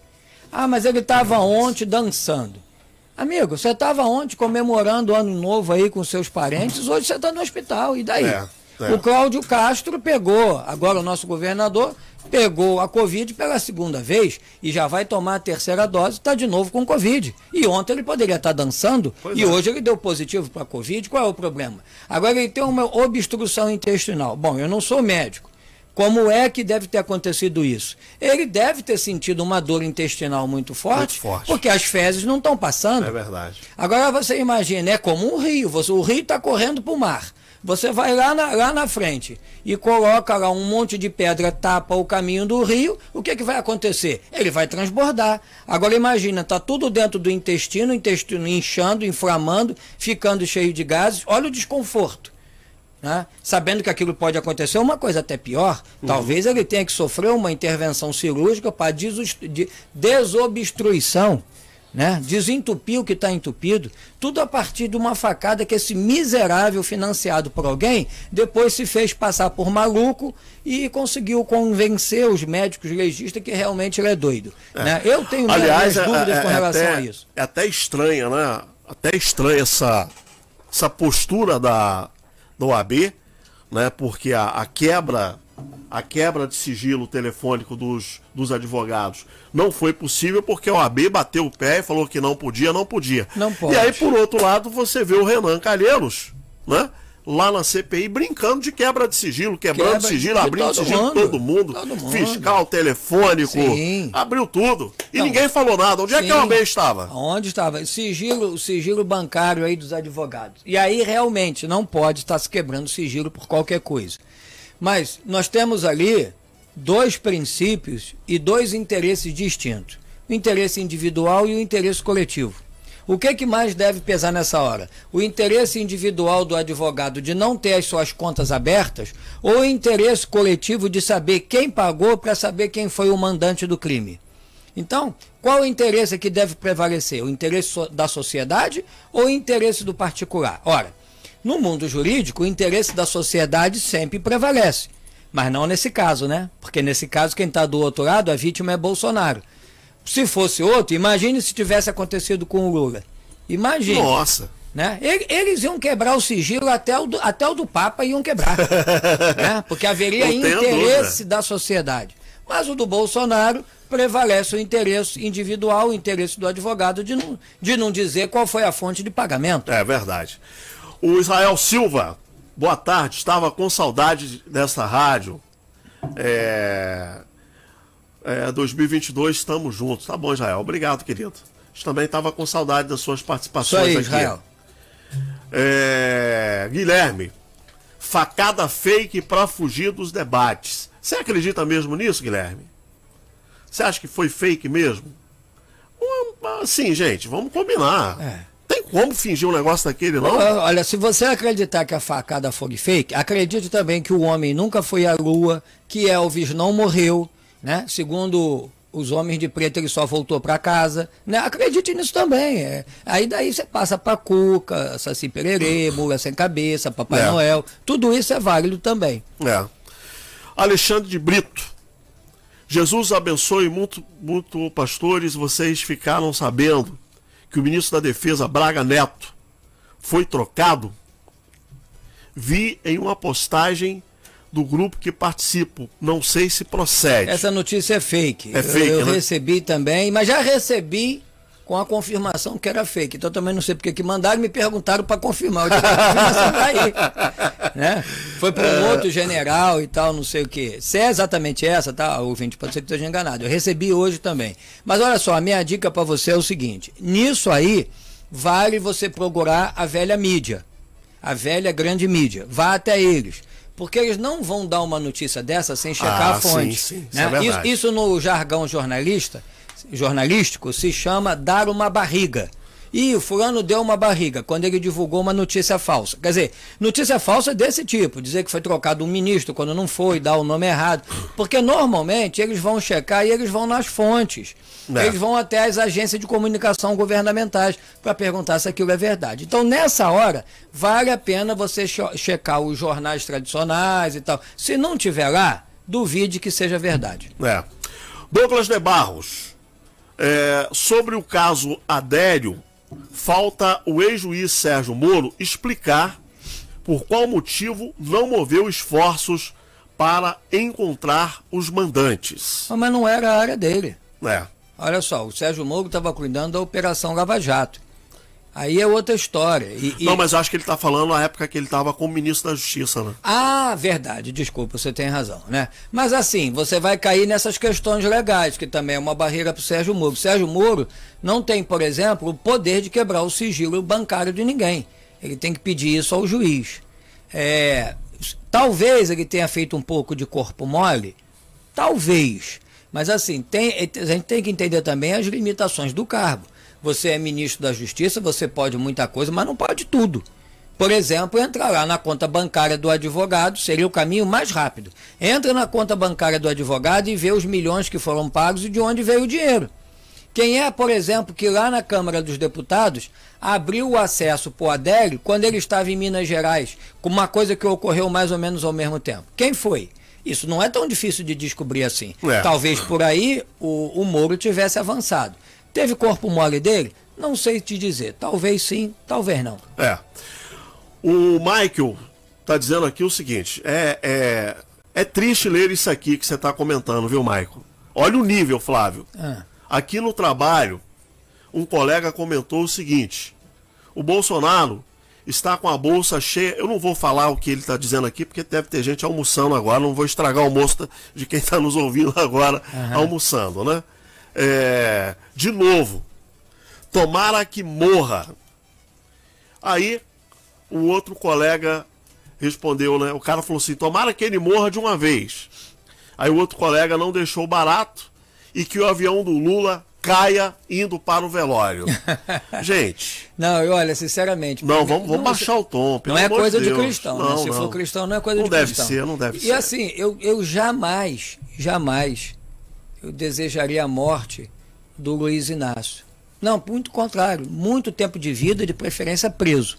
Ah, mas ele estava ontem dançando. Amigo, você estava ontem comemorando o ano novo aí com seus parentes, hoje você está no hospital, e daí? É, é. O Cláudio Castro pegou, agora o nosso governador, pegou a Covid pela segunda vez e já vai tomar a terceira dose, está de novo com Covid. E ontem ele poderia estar tá dançando pois e é. hoje ele deu positivo para a Covid. Qual é o problema? Agora ele tem uma obstrução intestinal. Bom, eu não sou médico, como é que deve ter acontecido isso? Ele deve ter sentido uma dor intestinal muito forte, muito forte. porque as fezes não estão passando. É verdade. Agora você imagina, é como um rio, você, o rio está correndo para o mar. Você vai lá na, lá na frente e coloca lá um monte de pedra, tapa o caminho do rio, o que, que vai acontecer? Ele vai transbordar. Agora imagina, está tudo dentro do intestino, o intestino inchando, inflamando, ficando cheio de gases. Olha o desconforto né? sabendo que aquilo pode acontecer, uma coisa até pior, uhum. talvez ele tenha que sofrer uma intervenção cirúrgica para desobstruição né? Desentupir o que está entupido, tudo a partir de uma facada que esse miserável financiado por alguém depois se fez passar por maluco e conseguiu convencer os médicos legistas que realmente ele é doido. É. Né? Eu tenho Aliás, minhas é, dúvidas é, com relação até, a isso. É até estranha, né? Até estranha essa, essa postura da, do OAB, né? Porque a, a quebra a quebra de sigilo telefônico dos, dos advogados não foi possível porque o AB bateu o pé e falou que não podia, não podia. Não pode. E aí, por outro lado, você vê o Renan Calheiros, né? Lá na CPI brincando de quebra de sigilo, quebrando quebra sigilo, abrindo sigilo mundo, todo, mundo, todo mundo, fiscal, telefônico, Sim. abriu tudo. E não, ninguém falou nada. Onde sim. é que o AB estava? Onde estava? Sigilo, sigilo bancário aí dos advogados. E aí realmente não pode estar se quebrando sigilo por qualquer coisa. Mas nós temos ali dois princípios e dois interesses distintos: o interesse individual e o interesse coletivo. O que, é que mais deve pesar nessa hora? O interesse individual do advogado de não ter as suas contas abertas ou o interesse coletivo de saber quem pagou para saber quem foi o mandante do crime? Então, qual o interesse que deve prevalecer? O interesse da sociedade ou o interesse do particular? Ora, no mundo jurídico, o interesse da sociedade sempre prevalece. Mas não nesse caso, né? Porque nesse caso, quem está do outro lado, a vítima é Bolsonaro. Se fosse outro, imagine se tivesse acontecido com o Lula. Imagine. Nossa. Né? Eles iam quebrar o sigilo até o do, até o do Papa iam quebrar. né? Porque haveria interesse da sociedade. Mas o do Bolsonaro prevalece o interesse individual, o interesse do advogado de não, de não dizer qual foi a fonte de pagamento. É verdade. O Israel Silva, boa tarde, estava com saudade dessa rádio. É, é, 2022 estamos juntos. Tá bom, Israel. Obrigado, querido. A gente também estava com saudade das suas participações Isso aí, aqui. Israel. É, Guilherme, facada fake para fugir dos debates. Você acredita mesmo nisso, Guilherme? Você acha que foi fake mesmo? Sim, gente, vamos combinar. É tem como fingir um negócio daquele, não? Olha, se você acreditar que a facada foi fake, acredite também que o homem nunca foi à lua, que Elvis não morreu, né? Segundo os homens de preto, ele só voltou para casa. Né? Acredite nisso também. É. Aí daí você passa para Cuca, Saci Pererê, Mula Sem Cabeça, Papai é. Noel. Tudo isso é válido também. É. Alexandre de Brito. Jesus abençoe muito, muito pastores, vocês ficaram sabendo que o ministro da Defesa, Braga Neto, foi trocado, vi em uma postagem do grupo que participo. Não sei se procede. Essa notícia é fake. É fake, Eu, eu né? recebi também, mas já recebi com a confirmação que era fake. Então também não sei porque que mandaram e me perguntaram para confirmar. Eu disse, a confirmação tá aí. né? Foi para um é... outro general e tal, não sei o que. Se é exatamente essa, tá, ouvinte, pode ser que esteja enganado. Eu recebi hoje também. Mas olha só, a minha dica para você é o seguinte: nisso aí, vale você procurar a velha mídia, a velha grande mídia. Vá até eles porque eles não vão dar uma notícia dessa sem checar ah, a fonte. Sim, sim, né? isso, é isso, isso, no jargão jornalista jornalístico se chama dar uma barriga. E o fulano deu uma barriga quando ele divulgou uma notícia falsa. Quer dizer, notícia falsa é desse tipo, dizer que foi trocado um ministro quando não foi, dar o nome errado. Porque normalmente eles vão checar e eles vão nas fontes. É. Eles vão até as agências de comunicação governamentais para perguntar se aquilo é verdade. Então, nessa hora, vale a pena você checar os jornais tradicionais e tal. Se não tiver lá, duvide que seja verdade. É. Douglas de Barros. É, sobre o caso Adério, falta o ex-juiz Sérgio Moro explicar por qual motivo não moveu esforços para encontrar os mandantes. Mas não era a área dele. É. Olha só, o Sérgio Moro estava cuidando da Operação Lava Jato. Aí é outra história. E, e... Não, mas acho que ele está falando na época que ele estava como ministro da Justiça, né? Ah, verdade, desculpa, você tem razão, né? Mas assim, você vai cair nessas questões legais, que também é uma barreira para o Sérgio Moro. O Sérgio Moro não tem, por exemplo, o poder de quebrar o sigilo bancário de ninguém. Ele tem que pedir isso ao juiz. É, talvez ele tenha feito um pouco de corpo mole, talvez. Mas assim, tem, a gente tem que entender também as limitações do cargo. Você é ministro da Justiça, você pode muita coisa, mas não pode tudo. Por exemplo, entrar lá na conta bancária do advogado seria o caminho mais rápido. Entra na conta bancária do advogado e vê os milhões que foram pagos e de onde veio o dinheiro. Quem é, por exemplo, que lá na Câmara dos Deputados abriu o acesso para o Adélio quando ele estava em Minas Gerais, com uma coisa que ocorreu mais ou menos ao mesmo tempo? Quem foi? Isso não é tão difícil de descobrir assim. É. Talvez por aí o, o Moro tivesse avançado. Teve corpo mole dele? Não sei te dizer. Talvez sim, talvez não. É. O Michael está dizendo aqui o seguinte: é, é, é triste ler isso aqui que você está comentando, viu, Michael? Olha o nível, Flávio. Ah. Aqui no trabalho, um colega comentou o seguinte: o Bolsonaro está com a bolsa cheia. Eu não vou falar o que ele está dizendo aqui, porque deve ter gente almoçando agora. Não vou estragar o almoço de quem está nos ouvindo agora uhum. almoçando, né? É, de novo, tomara que morra. Aí o outro colega respondeu, né? O cara falou assim: tomara que ele morra de uma vez. Aí o outro colega não deixou barato e que o avião do Lula caia indo para o velório. Gente. Não, olha, sinceramente. Não, vamos, vamos não, baixar o tom. não é coisa de, de cristão. Né? Não, né? Se não. for cristão, não é coisa não de cristão. Não deve ser, não deve e ser. E assim, eu, eu jamais, jamais eu desejaria a morte do Luiz Inácio. Não, muito contrário. Muito tempo de vida, de preferência preso.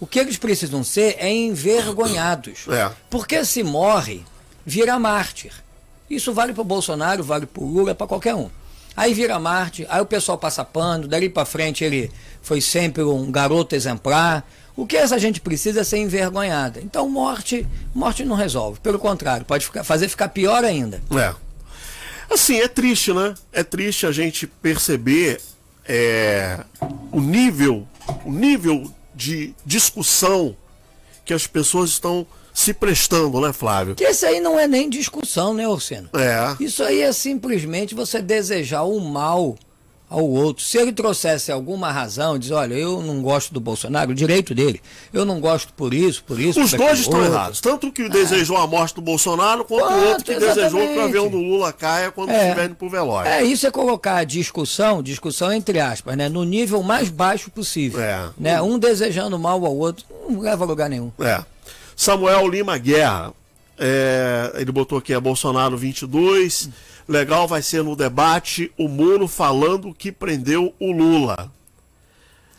O que eles precisam ser é envergonhados. É. Porque se morre, vira mártir. Isso vale para o Bolsonaro, vale para o Lula, para qualquer um. Aí vira Marte, aí o pessoal passa pano, dali para frente ele foi sempre um garoto exemplar. O que essa gente precisa é ser envergonhada. Então morte, morte não resolve. Pelo contrário, pode ficar, fazer ficar pior ainda. É. Assim, é triste, né? É triste a gente perceber é, o nível, o nível de discussão que as pessoas estão se prestando, né, Flávio? Que isso aí não é nem discussão, né, Orseno? É. Isso aí é simplesmente você desejar o mal ao outro. Se ele trouxesse alguma razão, diz, olha, eu não gosto do Bolsonaro, o direito dele, eu não gosto por isso, por isso. Os dois estão outro. errados. Tanto que desejou a morte do Bolsonaro, quanto o outro que exatamente. desejou que o avião do Lula caia quando é. estiver indo pro velório. É, isso é colocar a discussão, discussão entre aspas, né, no nível mais baixo possível. É. Né, um desejando mal ao outro, não leva a lugar nenhum. É. Samuel Lima Guerra. É, ele botou aqui a Bolsonaro 22. Legal vai ser no debate o Muro falando que prendeu o Lula.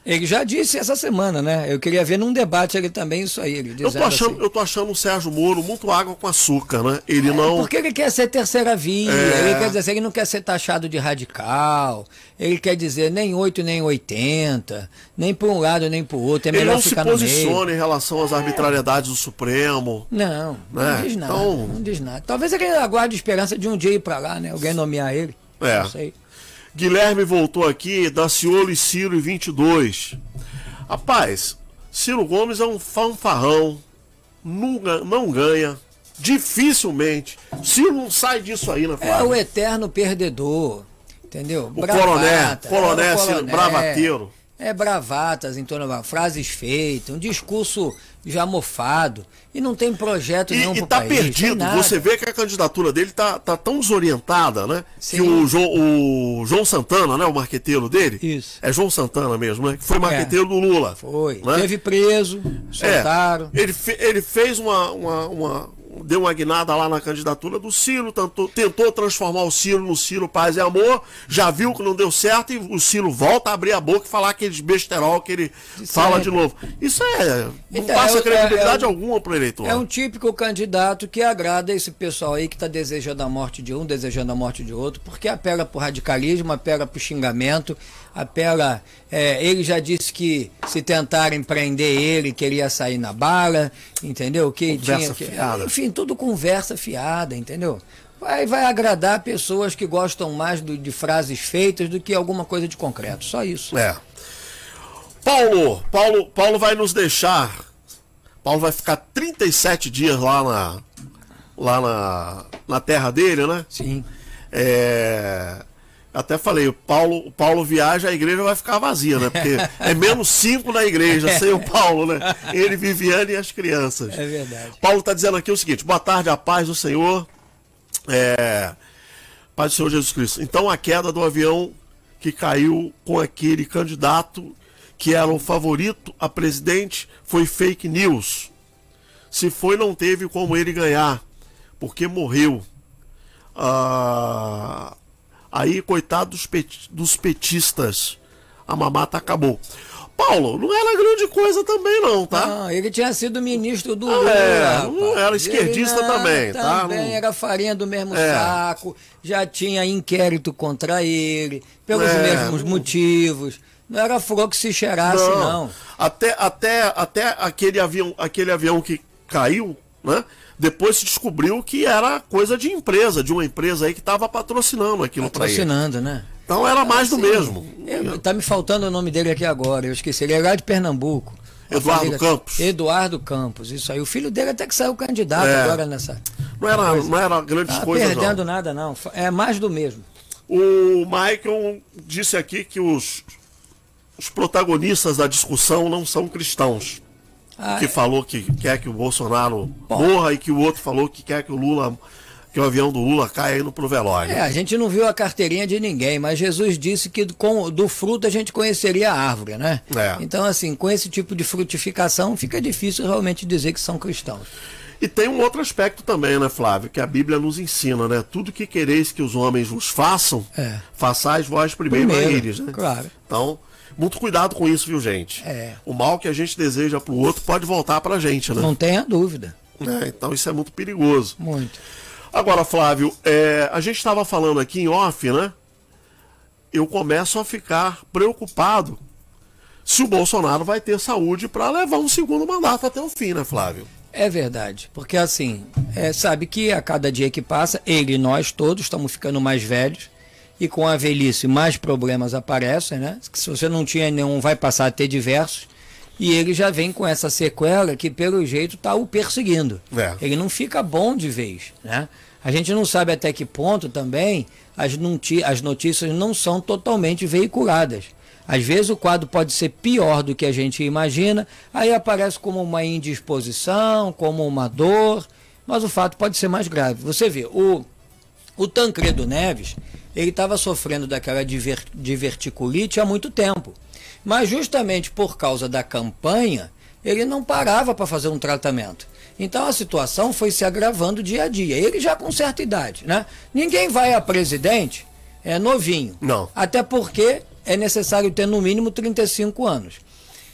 Ele já disse essa semana, né? Eu queria ver num debate ele também isso aí. Ele eu, tô achando, assim. eu tô achando o Sérgio Moro muito água com açúcar, né? Ele é, não. Porque ele quer ser terceira via. É... Ele quer dizer, ele não quer ser taxado de radical. Ele quer dizer nem 8 nem 80, nem por um lado nem por outro. É ele melhor não ficar se posiciona em relação às arbitrariedades do Supremo. Não, né? não diz nada. Então... Não diz nada. Talvez ele aguarde esperança de um dia ir para lá, né? Alguém nomear ele. É. Não sei. Guilherme voltou aqui, Daciolo e Ciro e 22. Rapaz, Ciro Gomes é um fanfarrão, nunca, não ganha, dificilmente. Ciro não sai disso aí, né, Flávio? É o eterno perdedor, entendeu? O Bravata, coronel, coronel, é, Ciro, bravateiro. É bravatas em torno de frases feitas, um discurso já mofado e não tem projeto e, nenhum e tá país, perdido. Você vê que a candidatura dele tá, tá tão desorientada, né? Sim. Que o, jo, o João Santana, né? O marqueteiro dele. Isso. É João Santana mesmo, né? Que foi marqueteiro é. do Lula. Foi. Né? Teve preso, soltaram. É. Ele, fe, ele fez uma, uma, uma deu uma guinada lá na candidatura do Ciro, tentou, tentou transformar o Ciro no Ciro Paz e Amor, já viu que não deu certo e o Ciro volta a abrir a boca e falar aqueles besterol que ele Isso fala é... de novo. Isso é. Não então, passa é, credibilidade é, alguma para o eleitor. É um típico candidato que agrada esse pessoal aí que está desejando a morte de um, desejando a morte de outro, porque apela para o radicalismo, apela para o xingamento, apela. É, ele já disse que se tentarem prender ele, que ele ia sair na bala, entendeu? Que conversa tinha, fiada. enfim, tudo conversa fiada, entendeu? Vai, vai agradar pessoas que gostam mais do, de frases feitas do que alguma coisa de concreto. Só isso. É. Paulo, Paulo, Paulo vai nos deixar. Paulo vai ficar 37 dias lá na, lá na, na terra dele, né? Sim. É, até falei, o Paulo, o Paulo viaja, a igreja vai ficar vazia, né? Porque é menos cinco na igreja, sem o Paulo, né? Ele, Viviane e as crianças. É verdade. Paulo está dizendo aqui o seguinte: boa tarde, a paz do Senhor. É, paz do Senhor Jesus Cristo. Então a queda do avião que caiu com aquele candidato que era o favorito a presidente foi fake news. Se foi, não teve como ele ganhar, porque morreu. Ah Aí, coitado dos, pet, dos petistas, a mamata acabou. Paulo, não era grande coisa também não, tá? Não, ele tinha sido ministro do ah, Lula. É, não era esquerdista ele, também, tá? Também era farinha do mesmo é. saco, já tinha inquérito contra ele, pelos é, mesmos motivos. Não era flor que se cheirasse, não. não. Até, até, até aquele, avião, aquele avião que caiu, né? Depois se descobriu que era coisa de empresa, de uma empresa aí que estava patrocinando aquilo para ele. Patrocinando, né? Então era mais assim, do mesmo. Eu, tá me faltando o nome dele aqui agora, eu esqueci. Ele é lá de Pernambuco. Eduardo Campos. Eduardo Campos, isso aí. O filho dele até que saiu candidato é. agora nessa. Não era, não era grandes tá coisas. Não perdendo nada, não. É mais do mesmo. O Michael disse aqui que os, os protagonistas da discussão não são cristãos. Ah, que falou que quer que o Bolsonaro Bom. morra e que o outro falou que quer que o Lula que o avião do Lula caia indo pro velório. É, a gente não viu a carteirinha de ninguém, mas Jesus disse que com, do fruto a gente conheceria a árvore, né? É. Então, assim, com esse tipo de frutificação, fica difícil realmente dizer que são cristãos. E tem um outro aspecto também, né, Flávio, que a Bíblia nos ensina, né? Tudo que quereis que os homens vos façam, é. façais vós primeiro, primeiro a eles, né? Claro. Então, muito cuidado com isso, viu, gente? É. O mal que a gente deseja pro outro pode voltar pra gente, né? Não tenha dúvida. É, então isso é muito perigoso. Muito. Agora, Flávio, é, a gente estava falando aqui em off, né? Eu começo a ficar preocupado se o Bolsonaro vai ter saúde para levar um segundo mandato até o fim, né, Flávio? É verdade, porque assim, é, sabe que a cada dia que passa, ele e nós todos estamos ficando mais velhos e com a velhice mais problemas aparecem, né? Se você não tinha nenhum, vai passar a ter diversos. E ele já vem com essa sequela que, pelo jeito, está o perseguindo. É. Ele não fica bom de vez, né? A gente não sabe até que ponto também as, as notícias não são totalmente veiculadas. Às vezes o quadro pode ser pior do que a gente imagina, aí aparece como uma indisposição, como uma dor, mas o fato pode ser mais grave. Você vê, o, o Tancredo Neves, ele estava sofrendo daquela diver, diverticulite há muito tempo. Mas justamente por causa da campanha, ele não parava para fazer um tratamento. Então a situação foi se agravando dia a dia. Ele já com certa idade, né? Ninguém vai a presidente é novinho. Não. Até porque é necessário ter no mínimo 35 anos.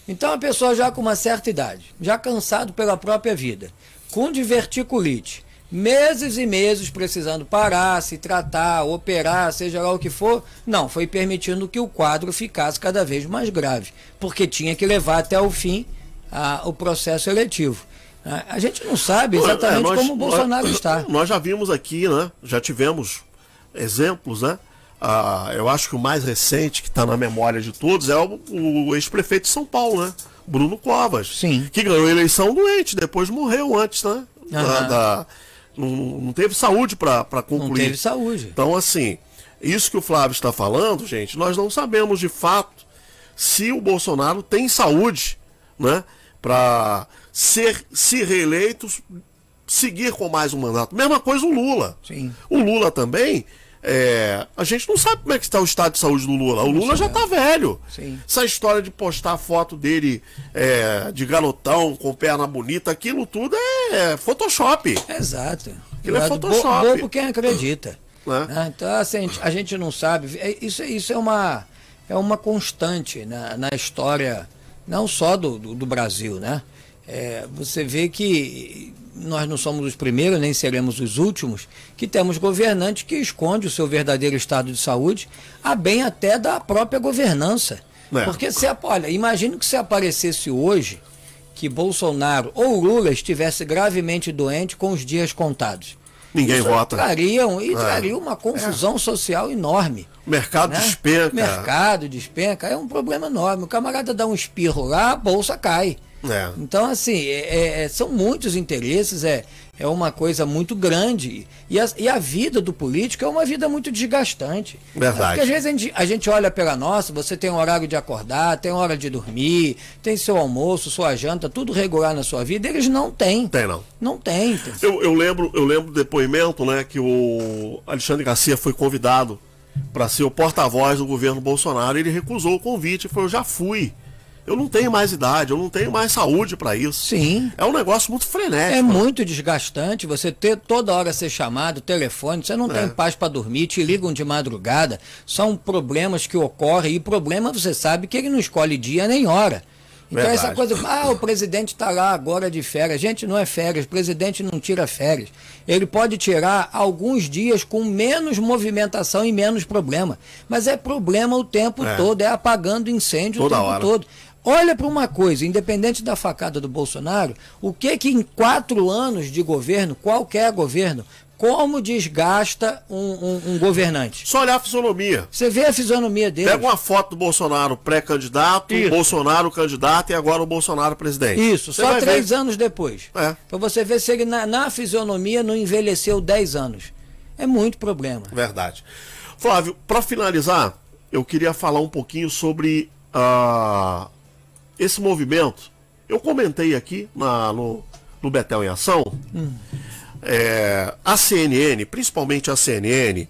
Então a pessoa já com uma certa idade, já cansado pela própria vida, com diverticulite, meses e meses precisando parar, se tratar, operar, seja lá o que for, não, foi permitindo que o quadro ficasse cada vez mais grave, porque tinha que levar até o fim a, o processo eletivo. A gente não sabe exatamente é, nós, como o Bolsonaro nós, está. Nós já vimos aqui, né? Já tivemos exemplos, né? Ah, eu acho que o mais recente que está na memória de todos é o, o ex-prefeito de São Paulo, né? Bruno Covas. Sim. Que ganhou a eleição doente, depois morreu antes, né? Uhum. Da, da, não, não, teve saúde para concluir. Não teve saúde. Então, assim, isso que o Flávio está falando, gente, nós não sabemos de fato se o Bolsonaro tem saúde, né? Para ser se reeleito, seguir com mais um mandato. Mesma coisa o Lula. Sim. O Lula também. É, a gente não sabe como é que está o estado de saúde do Lula. O Lula já está velho. Sim. Essa história de postar foto dele é, de garotão com perna bonita, aquilo tudo é Photoshop. Exato. Aquilo é Photoshop. Bobo quem acredita. É. Então, assim, a gente não sabe. É, isso, isso é, uma, é uma constante na, na história, não só do, do, do Brasil, né? É, você vê que nós não somos os primeiros, nem seremos os últimos, que temos governantes que esconde o seu verdadeiro estado de saúde, a bem até da própria governança. É. Porque se, olha, imagine que se aparecesse hoje que Bolsonaro ou Lula estivesse gravemente doente com os dias contados. Ninguém Isso vota. Trariam, e é. traria uma confusão é. social enorme. Mercado né? despenca. Mercado despenca. É um problema enorme. O camarada dá um espirro lá, a bolsa cai. É. Então, assim, é, é, são muitos interesses, é, é uma coisa muito grande. E a, e a vida do político é uma vida muito desgastante. Verdade. Porque às vezes a gente, a gente olha pela nossa, você tem um horário de acordar, tem hora de dormir, tem seu almoço, sua janta, tudo regular na sua vida. Eles não têm. Tem não. Não tem. Eu, eu lembro eu lembro do depoimento, né, que o Alexandre Garcia foi convidado para ser o porta-voz do governo Bolsonaro. Ele recusou o convite e falou: já fui Eu não tenho mais idade, eu não tenho mais saúde para isso. Sim. É um negócio muito frenético. É muito desgastante você ter toda hora ser chamado, telefone, você não é. tem paz para dormir, te ligam de madrugada. São problemas que ocorrem e problema você sabe que ele não escolhe dia nem hora. Então Verdade. essa coisa, ah, o presidente está lá agora de férias. Gente, não é férias, o presidente não tira férias. Ele pode tirar alguns dias com menos movimentação e menos problema. Mas é problema o tempo é. todo, é apagando incêndio Toda o tempo hora. todo. Olha para uma coisa, independente da facada do Bolsonaro, o que que em quatro anos de governo, qualquer governo, como desgasta um, um, um, governante. Só olhar a fisionomia. Você vê a fisionomia dele. Pega uma foto do Bolsonaro pré-candidato, Bolsonaro candidato e agora o Bolsonaro presidente. Isso, você só três ver. anos depois. É. Para você ver se ele na, na, fisionomia não envelheceu dez anos. É muito problema. Verdade. Flávio, para finalizar, eu queria falar um pouquinho sobre uh, esse movimento. Eu comentei aqui na, no, no Betel em Ação. Hum é, a CNN, principalmente a CNN,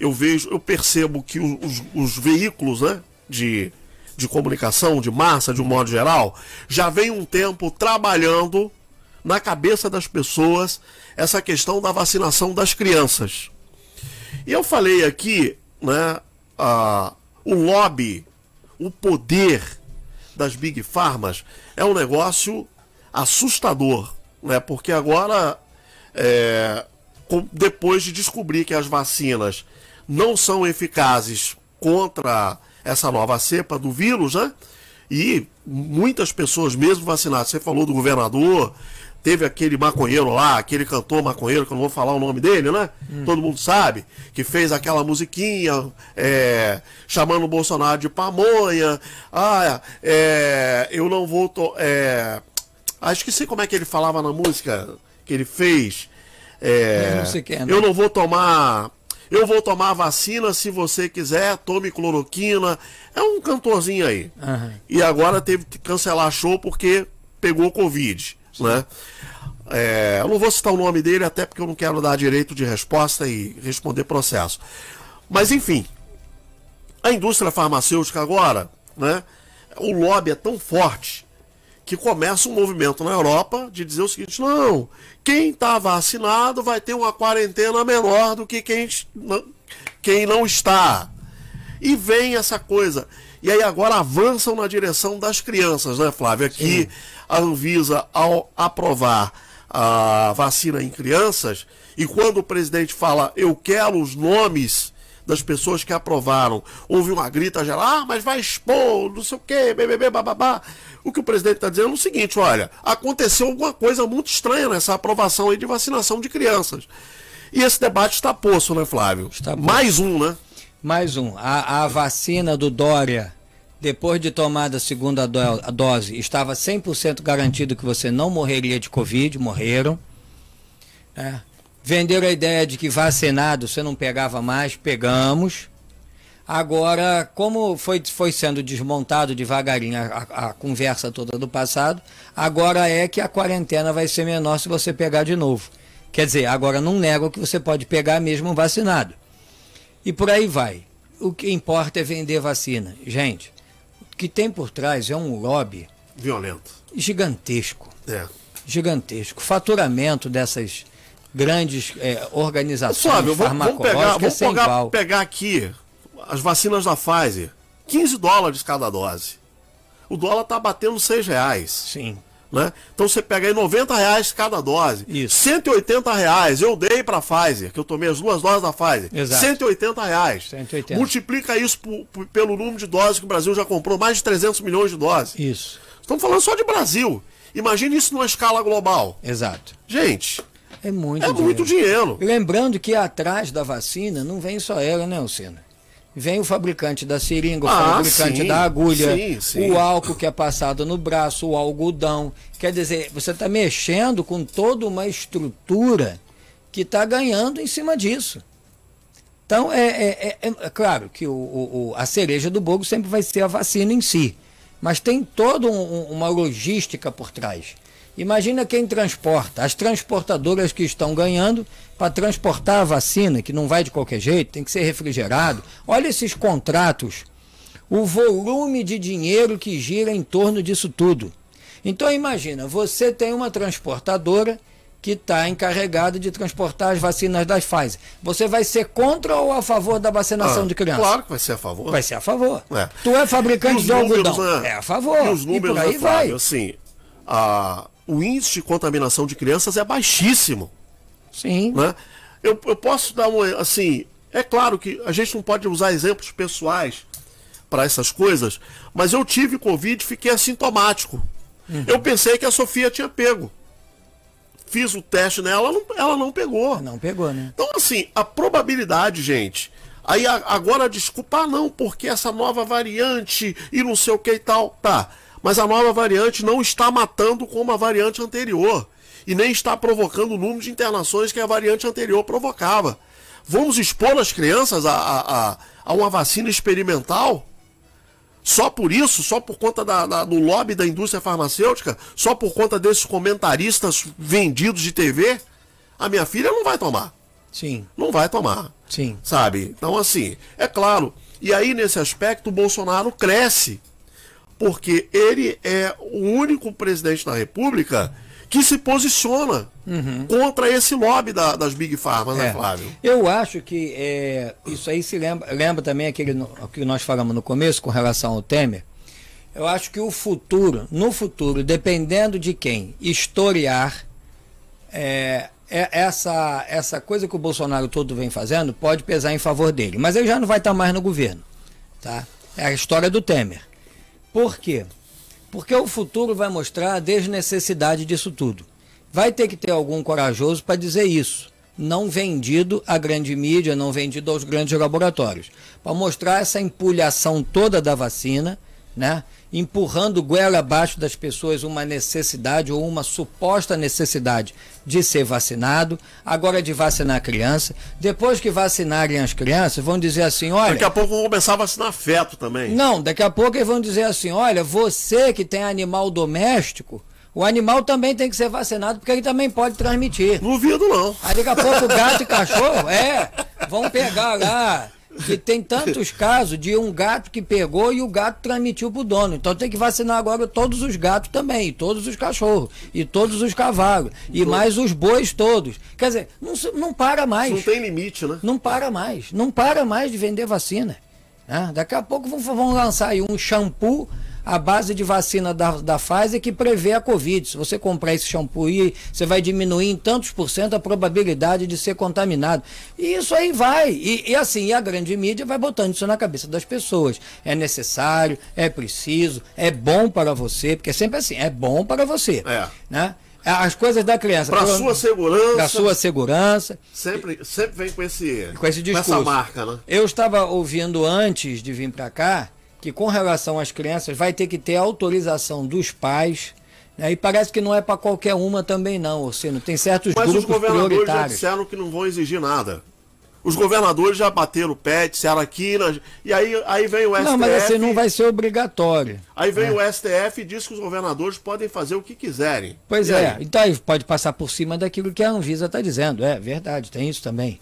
eu vejo, eu percebo que os, os veículos né, de, de comunicação, de massa, de um modo geral, já vem um tempo trabalhando na cabeça das pessoas essa questão da vacinação das crianças. E eu falei aqui, né, a, o lobby, o poder das big farmas é um negócio assustador, né? Porque agora é, depois de descobrir que as vacinas não são eficazes contra essa nova cepa do vírus, né? E muitas pessoas, mesmo vacinadas, você falou do governador, teve aquele maconheiro lá, aquele cantor maconheiro, que eu não vou falar o nome dele, né? Hum. Todo mundo sabe, que fez aquela musiquinha é, chamando o Bolsonaro de pamonha. Ah, é, eu não vou. É, acho que sei como é que ele falava na música que ele fez. É, não quer, né? Eu não vou tomar. Eu vou tomar vacina se você quiser, tome cloroquina. É um cantorzinho aí. Uhum. E agora teve que cancelar show porque pegou Covid. Né? É, eu não vou citar o nome dele, até porque eu não quero dar direito de resposta e responder processo. Mas enfim, a indústria farmacêutica agora, né? O lobby é tão forte que começa um movimento na Europa de dizer o seguinte: não, quem está vacinado vai ter uma quarentena menor do que quem, quem não está. E vem essa coisa. E aí agora avançam na direção das crianças, né, Flávio? Aqui Sim. A Anvisa, ao aprovar a vacina em crianças, e quando o presidente fala, eu quero os nomes das pessoas que aprovaram. Houve uma grita geral, ah, mas vai expor, não sei o quê, BBB, bababá. O que o presidente está dizendo é o seguinte: olha, aconteceu alguma coisa muito estranha nessa aprovação aí de vacinação de crianças. E esse debate está posto, né, Flávio? Está Mais um, né? Mais um. A, a vacina do Dória, depois de tomada a segunda do, a dose, estava 100% garantido que você não morreria de Covid, morreram. É. Venderam a ideia de que vacinado você não pegava mais, pegamos. Agora, como foi, foi sendo desmontado devagarinho a, a, a, conversa toda do passado, agora é que a quarentena vai ser menor se você pegar de novo. Quer dizer, agora não nego que você pode pegar mesmo vacinado. E por aí vai. O que importa é vender vacina. Gente, que tem por trás é um lobby violento, gigantesco. É. Gigantesco. Faturamento dessas grandes é, organizações Flávio, vamos pegar, vamos pegar, pegar aqui as vacinas da Pfizer. 15 dólares cada dose. O dólar está batendo 6 reais. Sim. Né? Então você pega aí 90 reais cada dose. Isso. 180 reais. Eu dei para a Pfizer, que eu tomei as duas doses da Pfizer. Exato. 180 reais. 180. Multiplica isso por, por, pelo número de doses que o Brasil já comprou, mais de 300 milhões de doses. Isso. Estamos falando só de Brasil. Imagine isso numa escala global. Exato. Gente, é muito é dinheiro. muito dinheiro. Lembrando que atrás da vacina não vem só ela, né, Alcina? Vem o fabricante da seringa, o ah, fabricante sim, da agulha, sim, sim. o álcool que é passado no braço, o algodão. Quer dizer, você está mexendo com toda uma estrutura que está ganhando em cima disso. Então, é, é, é, é claro que o, o, a cereja do bolo sempre vai ser a vacina em si. Mas tem toda um, uma logística por trás. Imagina quem transporta, as transportadoras que estão ganhando para transportar a vacina, que não vai de qualquer jeito, tem que ser refrigerado. Olha esses contratos o volume de dinheiro que gira em torno disso tudo. Então imagina, você tem uma transportadora que está encarregada de transportar as vacinas das Pfizer. Você vai ser contra ou a favor da vacinação Ah, de criança? Claro que vai ser a favor. Vai ser a favor. É. Tu é fabricante E de algodão. né? É a favor. E os números, por aí né, vai. assim, a, o índice de contaminação de crianças é baixíssimo. Sim. né? Eu, eu posso dar uma, assim, é claro que a gente não pode usar exemplos pessoais para essas coisas, mas eu tive Covid e fiquei assintomático. Uhum. Eu pensei que a Sofia tinha pego. Fiz o teste nela, ela não, ela não pegou. Não pegou, né? Então, assim, a probabilidade, gente. Aí agora desculpa, ah, não, porque essa nova variante e não sei o que e tal. Tá. Mas a nova variante não está matando como a variante anterior. E nem está provocando o número de internações que a variante anterior provocava. Vamos expor as crianças a, a, a- a uma vacina experimental? Só por isso, só por conta da- da- do lobby da indústria farmacêutica, só por conta desses comentaristas vendidos de TV, a minha filha não vai tomar Sim, não vai tomar. sim. Sabe? Então, assim, é claro. E aí, nesse aspecto, o Bolsonaro cresce. Porque ele é o único presidente da República que se posiciona contra esse lobby da- das Big Pharma, né, É. Flávio? Eu acho que é, isso aí se lembra, lembra também aquele que nós falamos no começo com relação ao Temer. Eu acho que o futuro, no futuro, dependendo de quem historiar, é, é- essa, essa coisa que o Bolsonaro todo vem fazendo pode pesar em favor dele. Mas ele já não vai estar mais no governo. Tá? É a história do Temer. Por quê? Porque o futuro vai mostrar a desnecessidade disso tudo. Vai ter que ter algum corajoso para dizer isso. Não vendido à grande mídia, não vendido aos grandes laboratórios. Para mostrar essa empulhação toda da vacina, né? empurrando goela abaixo das pessoas uma necessidade ou uma suposta necessidade de ser vacinado, agora de vacinar a criança. Depois que vacinarem as crianças, vão dizer assim: olha. Daqui a pouco vão começar a vacinar feto também. Não, daqui a pouco eles vão dizer assim: olha, você que tem animal doméstico, o animal também tem que ser vacinado porque ele também pode transmitir. Duvido, não. Aí daqui a pouco gato e cachorro, é, vão pegar lá. Que tem tantos casos de um gato que pegou e o gato transmitiu pro dono. Então tem que vacinar agora todos os gatos também, e todos os cachorros, e todos os cavalos, e mais os bois todos. Quer dizer, não, não para mais. Não tem limite, né? Não para mais. Não para mais de vender vacina. né? Daqui a pouco vão, vão lançar aí um shampoo à base de vacina da, da Pfizer que prevê a Covid. Se você comprar esse shampoo aí, você vai diminuir em tantos por cento a probabilidade de ser contaminado. E isso aí vai. E, e assim, a grande mídia vai botando isso na cabeça das pessoas. É necessário, é preciso, é bom para você, porque é sempre assim, é bom para você. É. Né? As coisas da criança. Para sua segurança. Da sua segurança. Sempre, sempre vem com esse, Com esse discurso. essa marca, né? Eu estava ouvindo antes de vir para cá que com relação às crianças vai ter que ter autorização dos pais. né? E parece que não é para qualquer uma também não, Orsino. Tem certos Mas os grupos governadores já prioritários. disseram que não vão exigir nada. Os governadores já bateram o pé, disseram aqui, e aí, aí vem o STF. Não, mas assim não vai ser obrigatório. Aí vem o STF e diz que os governadores podem fazer o que quiserem. Pois E é, aí? então aí pode passar por cima daquilo que a Anvisa está dizendo. É verdade, tem isso também.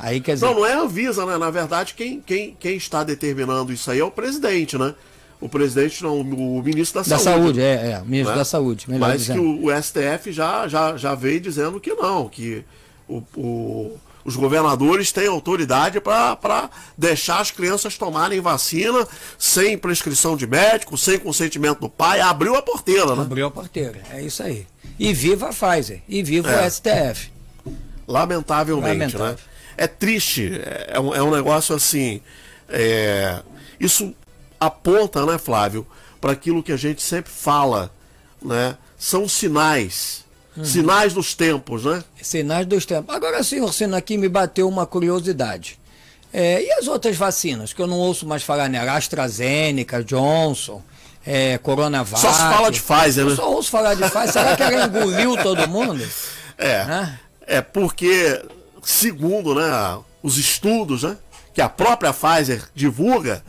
Aí quer dizer. Não, não é a Anvisa, né? Na verdade, quem, quem, quem está determinando isso aí é o presidente, né? O presidente, não, o ministro da, da Saúde. saúde, é, é, o ministro né? da saúde, Mas dizendo. que o, o STF já, já, já veio dizendo que não, que o, o- os governadores têm autoridade para deixar as crianças tomarem vacina sem prescrição de médico, sem consentimento do pai. Abriu a porteira, né? Abriu a porteira, é isso aí. E viva a Pfizer, e viva É. o STF. Lamentavelmente, Lamentável. né? É triste, é é um, é um negócio assim. é, Isso aponta, né, Flávio, para aquilo que a gente sempre fala, né? São sinais. Uhum. Sinais dos tempos, né? Sinais dos tempos. Agora sim, Orsino, aqui me bateu uma curiosidade. É, e as outras vacinas, que eu não ouço mais falar nela? AstraZeneca, Johnson, é, Coronavac. Só se fala de Pfizer, né? só ouço falar de Pfizer. Será que ela engoliu todo mundo? É. Né? É porque, segundo né, os estudos né, que a própria Pfizer divulga,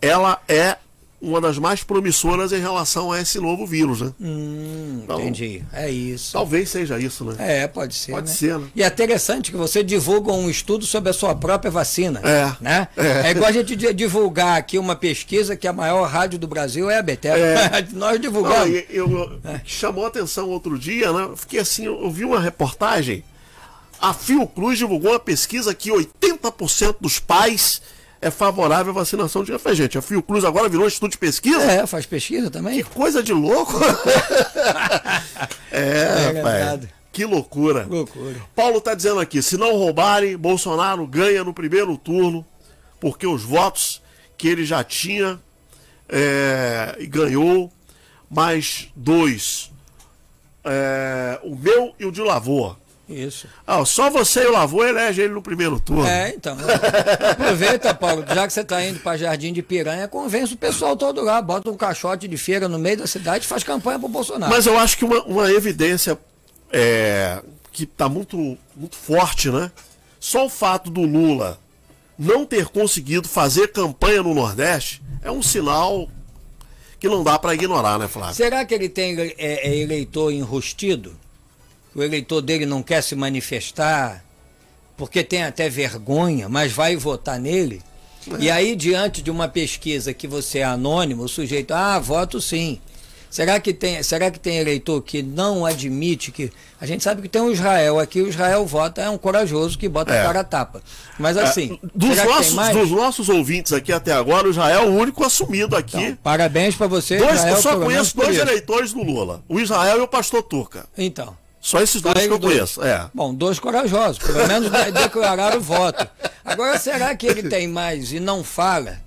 ela é uma das mais promissoras em relação a esse novo vírus, né? Hum, então, entendi. É isso. Talvez seja isso, né? É, pode ser. Pode né? ser, né? E é interessante que você divulga um estudo sobre a sua própria vacina. É. Né? É, é igual a gente divulgar aqui uma pesquisa que a maior rádio do Brasil é a Betel. É. Nós divulgamos. Não, eu, eu é. Chamou a atenção outro dia, né? Fiquei assim, eu vi uma reportagem. A Fiocruz divulgou uma pesquisa que 80% dos pais é favorável à vacinação de café, gente. A Fiocruz agora virou um estudo de pesquisa. É, faz pesquisa também. Que coisa de louco. é, é rapaz. Que loucura. Loucura. Paulo está dizendo aqui, se não roubarem, Bolsonaro ganha no primeiro turno, porque os votos que ele já tinha é, e ganhou, mais dois. É, o meu e o de Lavoa. Isso. Ah, só você e o Lavô elege ele no primeiro turno. É, então. Aproveita, Paulo, já que você está indo para Jardim de Piranha, convence o pessoal todo lá, bota um caixote de feira no meio da cidade e faz campanha para o Bolsonaro. Mas eu acho que uma, uma evidência é, que está muito, muito forte, né? Só o fato do Lula não ter conseguido fazer campanha no Nordeste é um sinal que não dá para ignorar, né, Flávio? Será que ele tem é, é eleitor enrustido? O eleitor dele não quer se manifestar, porque tem até vergonha, mas vai votar nele. É. E aí, diante de uma pesquisa que você é anônimo, o sujeito, ah, voto sim. Será que tem, será que tem eleitor que não admite que. A gente sabe que tem um Israel aqui, o Israel vota, é um corajoso que bota é. a cara a tapa. Mas é, assim. É, dos, nossos, dos nossos ouvintes aqui até agora, o Israel é o único assumido aqui. Então, parabéns para você. Dois, Israel, eu só conheço dois eleitores do Lula: o Israel e o pastor Turca. Então. Só esses dois Só que eu dois. conheço. É. Bom, dois corajosos, pelo menos declararam o voto. Agora, será que ele tem mais e não fala?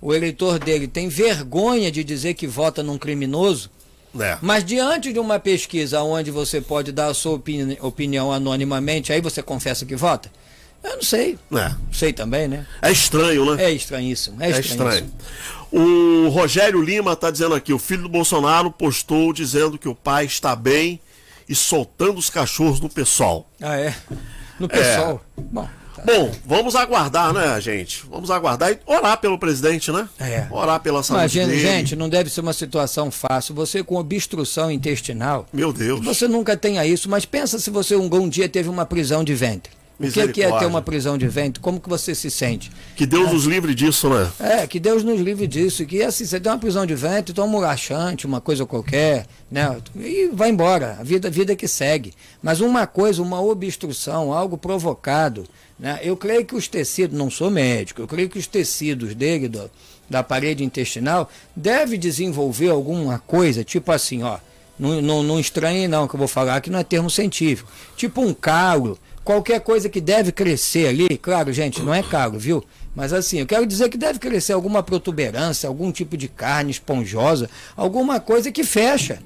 O eleitor dele tem vergonha de dizer que vota num criminoso? É. Mas diante de uma pesquisa onde você pode dar a sua opini opinião anonimamente, aí você confessa que vota? Eu não sei. É. Sei também, né? É estranho, né? É estranhíssimo. É, é estranho. O Rogério Lima está dizendo aqui: o filho do Bolsonaro postou dizendo que o pai está bem e soltando os cachorros no pessoal. Ah, é? No pessoal. É. Bom. Tá. Bom, vamos aguardar, né, gente? Vamos aguardar e orar pelo presidente, né? É. Orar pela saúde Imagina, dele. gente, não deve ser uma situação fácil. Você com obstrução intestinal. Meu Deus. Você nunca tenha isso, mas pensa se você um, um dia teve uma prisão de ventre. O que é, que é ter uma prisão de ventre? Como que você se sente? Que Deus é. nos livre disso, né? É, que Deus nos livre disso. Que assim, você tem uma prisão de ventre, toma um laxante, uma coisa qualquer, né? E vai embora. A vida, vida que segue. Mas uma coisa, uma obstrução, algo provocado, né? Eu creio que os tecidos, não sou médico, eu creio que os tecidos dele, do, da parede intestinal, deve desenvolver alguma coisa, tipo assim, ó. Não, não, não estranhe não que eu vou falar, que não é termo científico. Tipo um calo, qualquer coisa que deve crescer ali, claro, gente, não é caro, viu? Mas assim, eu quero dizer que deve crescer alguma protuberância, algum tipo de carne esponjosa, alguma coisa que fecha.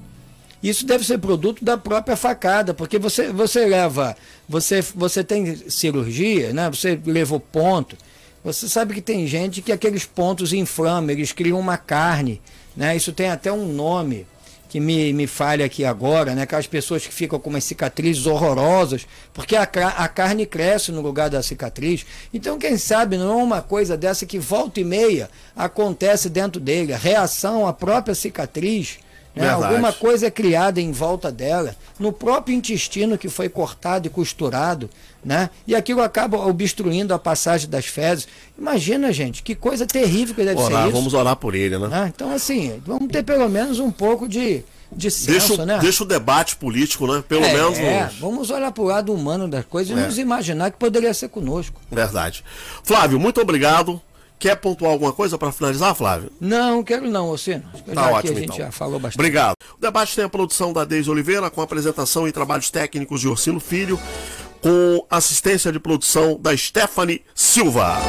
Isso deve ser produto da própria facada, porque você, você leva, você, você tem cirurgia, né? Você levou ponto. Você sabe que tem gente que aqueles pontos inflamam, eles criam uma carne, né? Isso tem até um nome que me, me falha aqui agora, né? Aquelas pessoas que ficam com umas cicatrizes horrorosas, porque a, a carne cresce no lugar da cicatriz. Então, quem sabe não é uma coisa dessa que volta e meia acontece dentro dele, a reação à própria cicatriz. Né? Alguma coisa é criada em volta dela, no próprio intestino que foi cortado e costurado, né? E aquilo acaba obstruindo a passagem das fezes. Imagina, gente, que coisa terrível que deve orar, ser isso. Vamos orar por ele, né? né? Então, assim, vamos ter pelo menos um pouco de, de senso, deixa, né? Deixa o debate político, né? Pelo é, menos. É, vamos olhar para o lado humano das coisas é. e nos imaginar que poderia ser conosco. Verdade. Flávio, muito obrigado. Quer pontuar alguma coisa para finalizar, Flávio? Não, quero não, você. Tá ótimo, a gente então. já falou bastante. Obrigado. O debate tem a produção da Deise Oliveira, com apresentação e trabalhos técnicos de Ursino Filho, com assistência de produção da Stephanie Silva.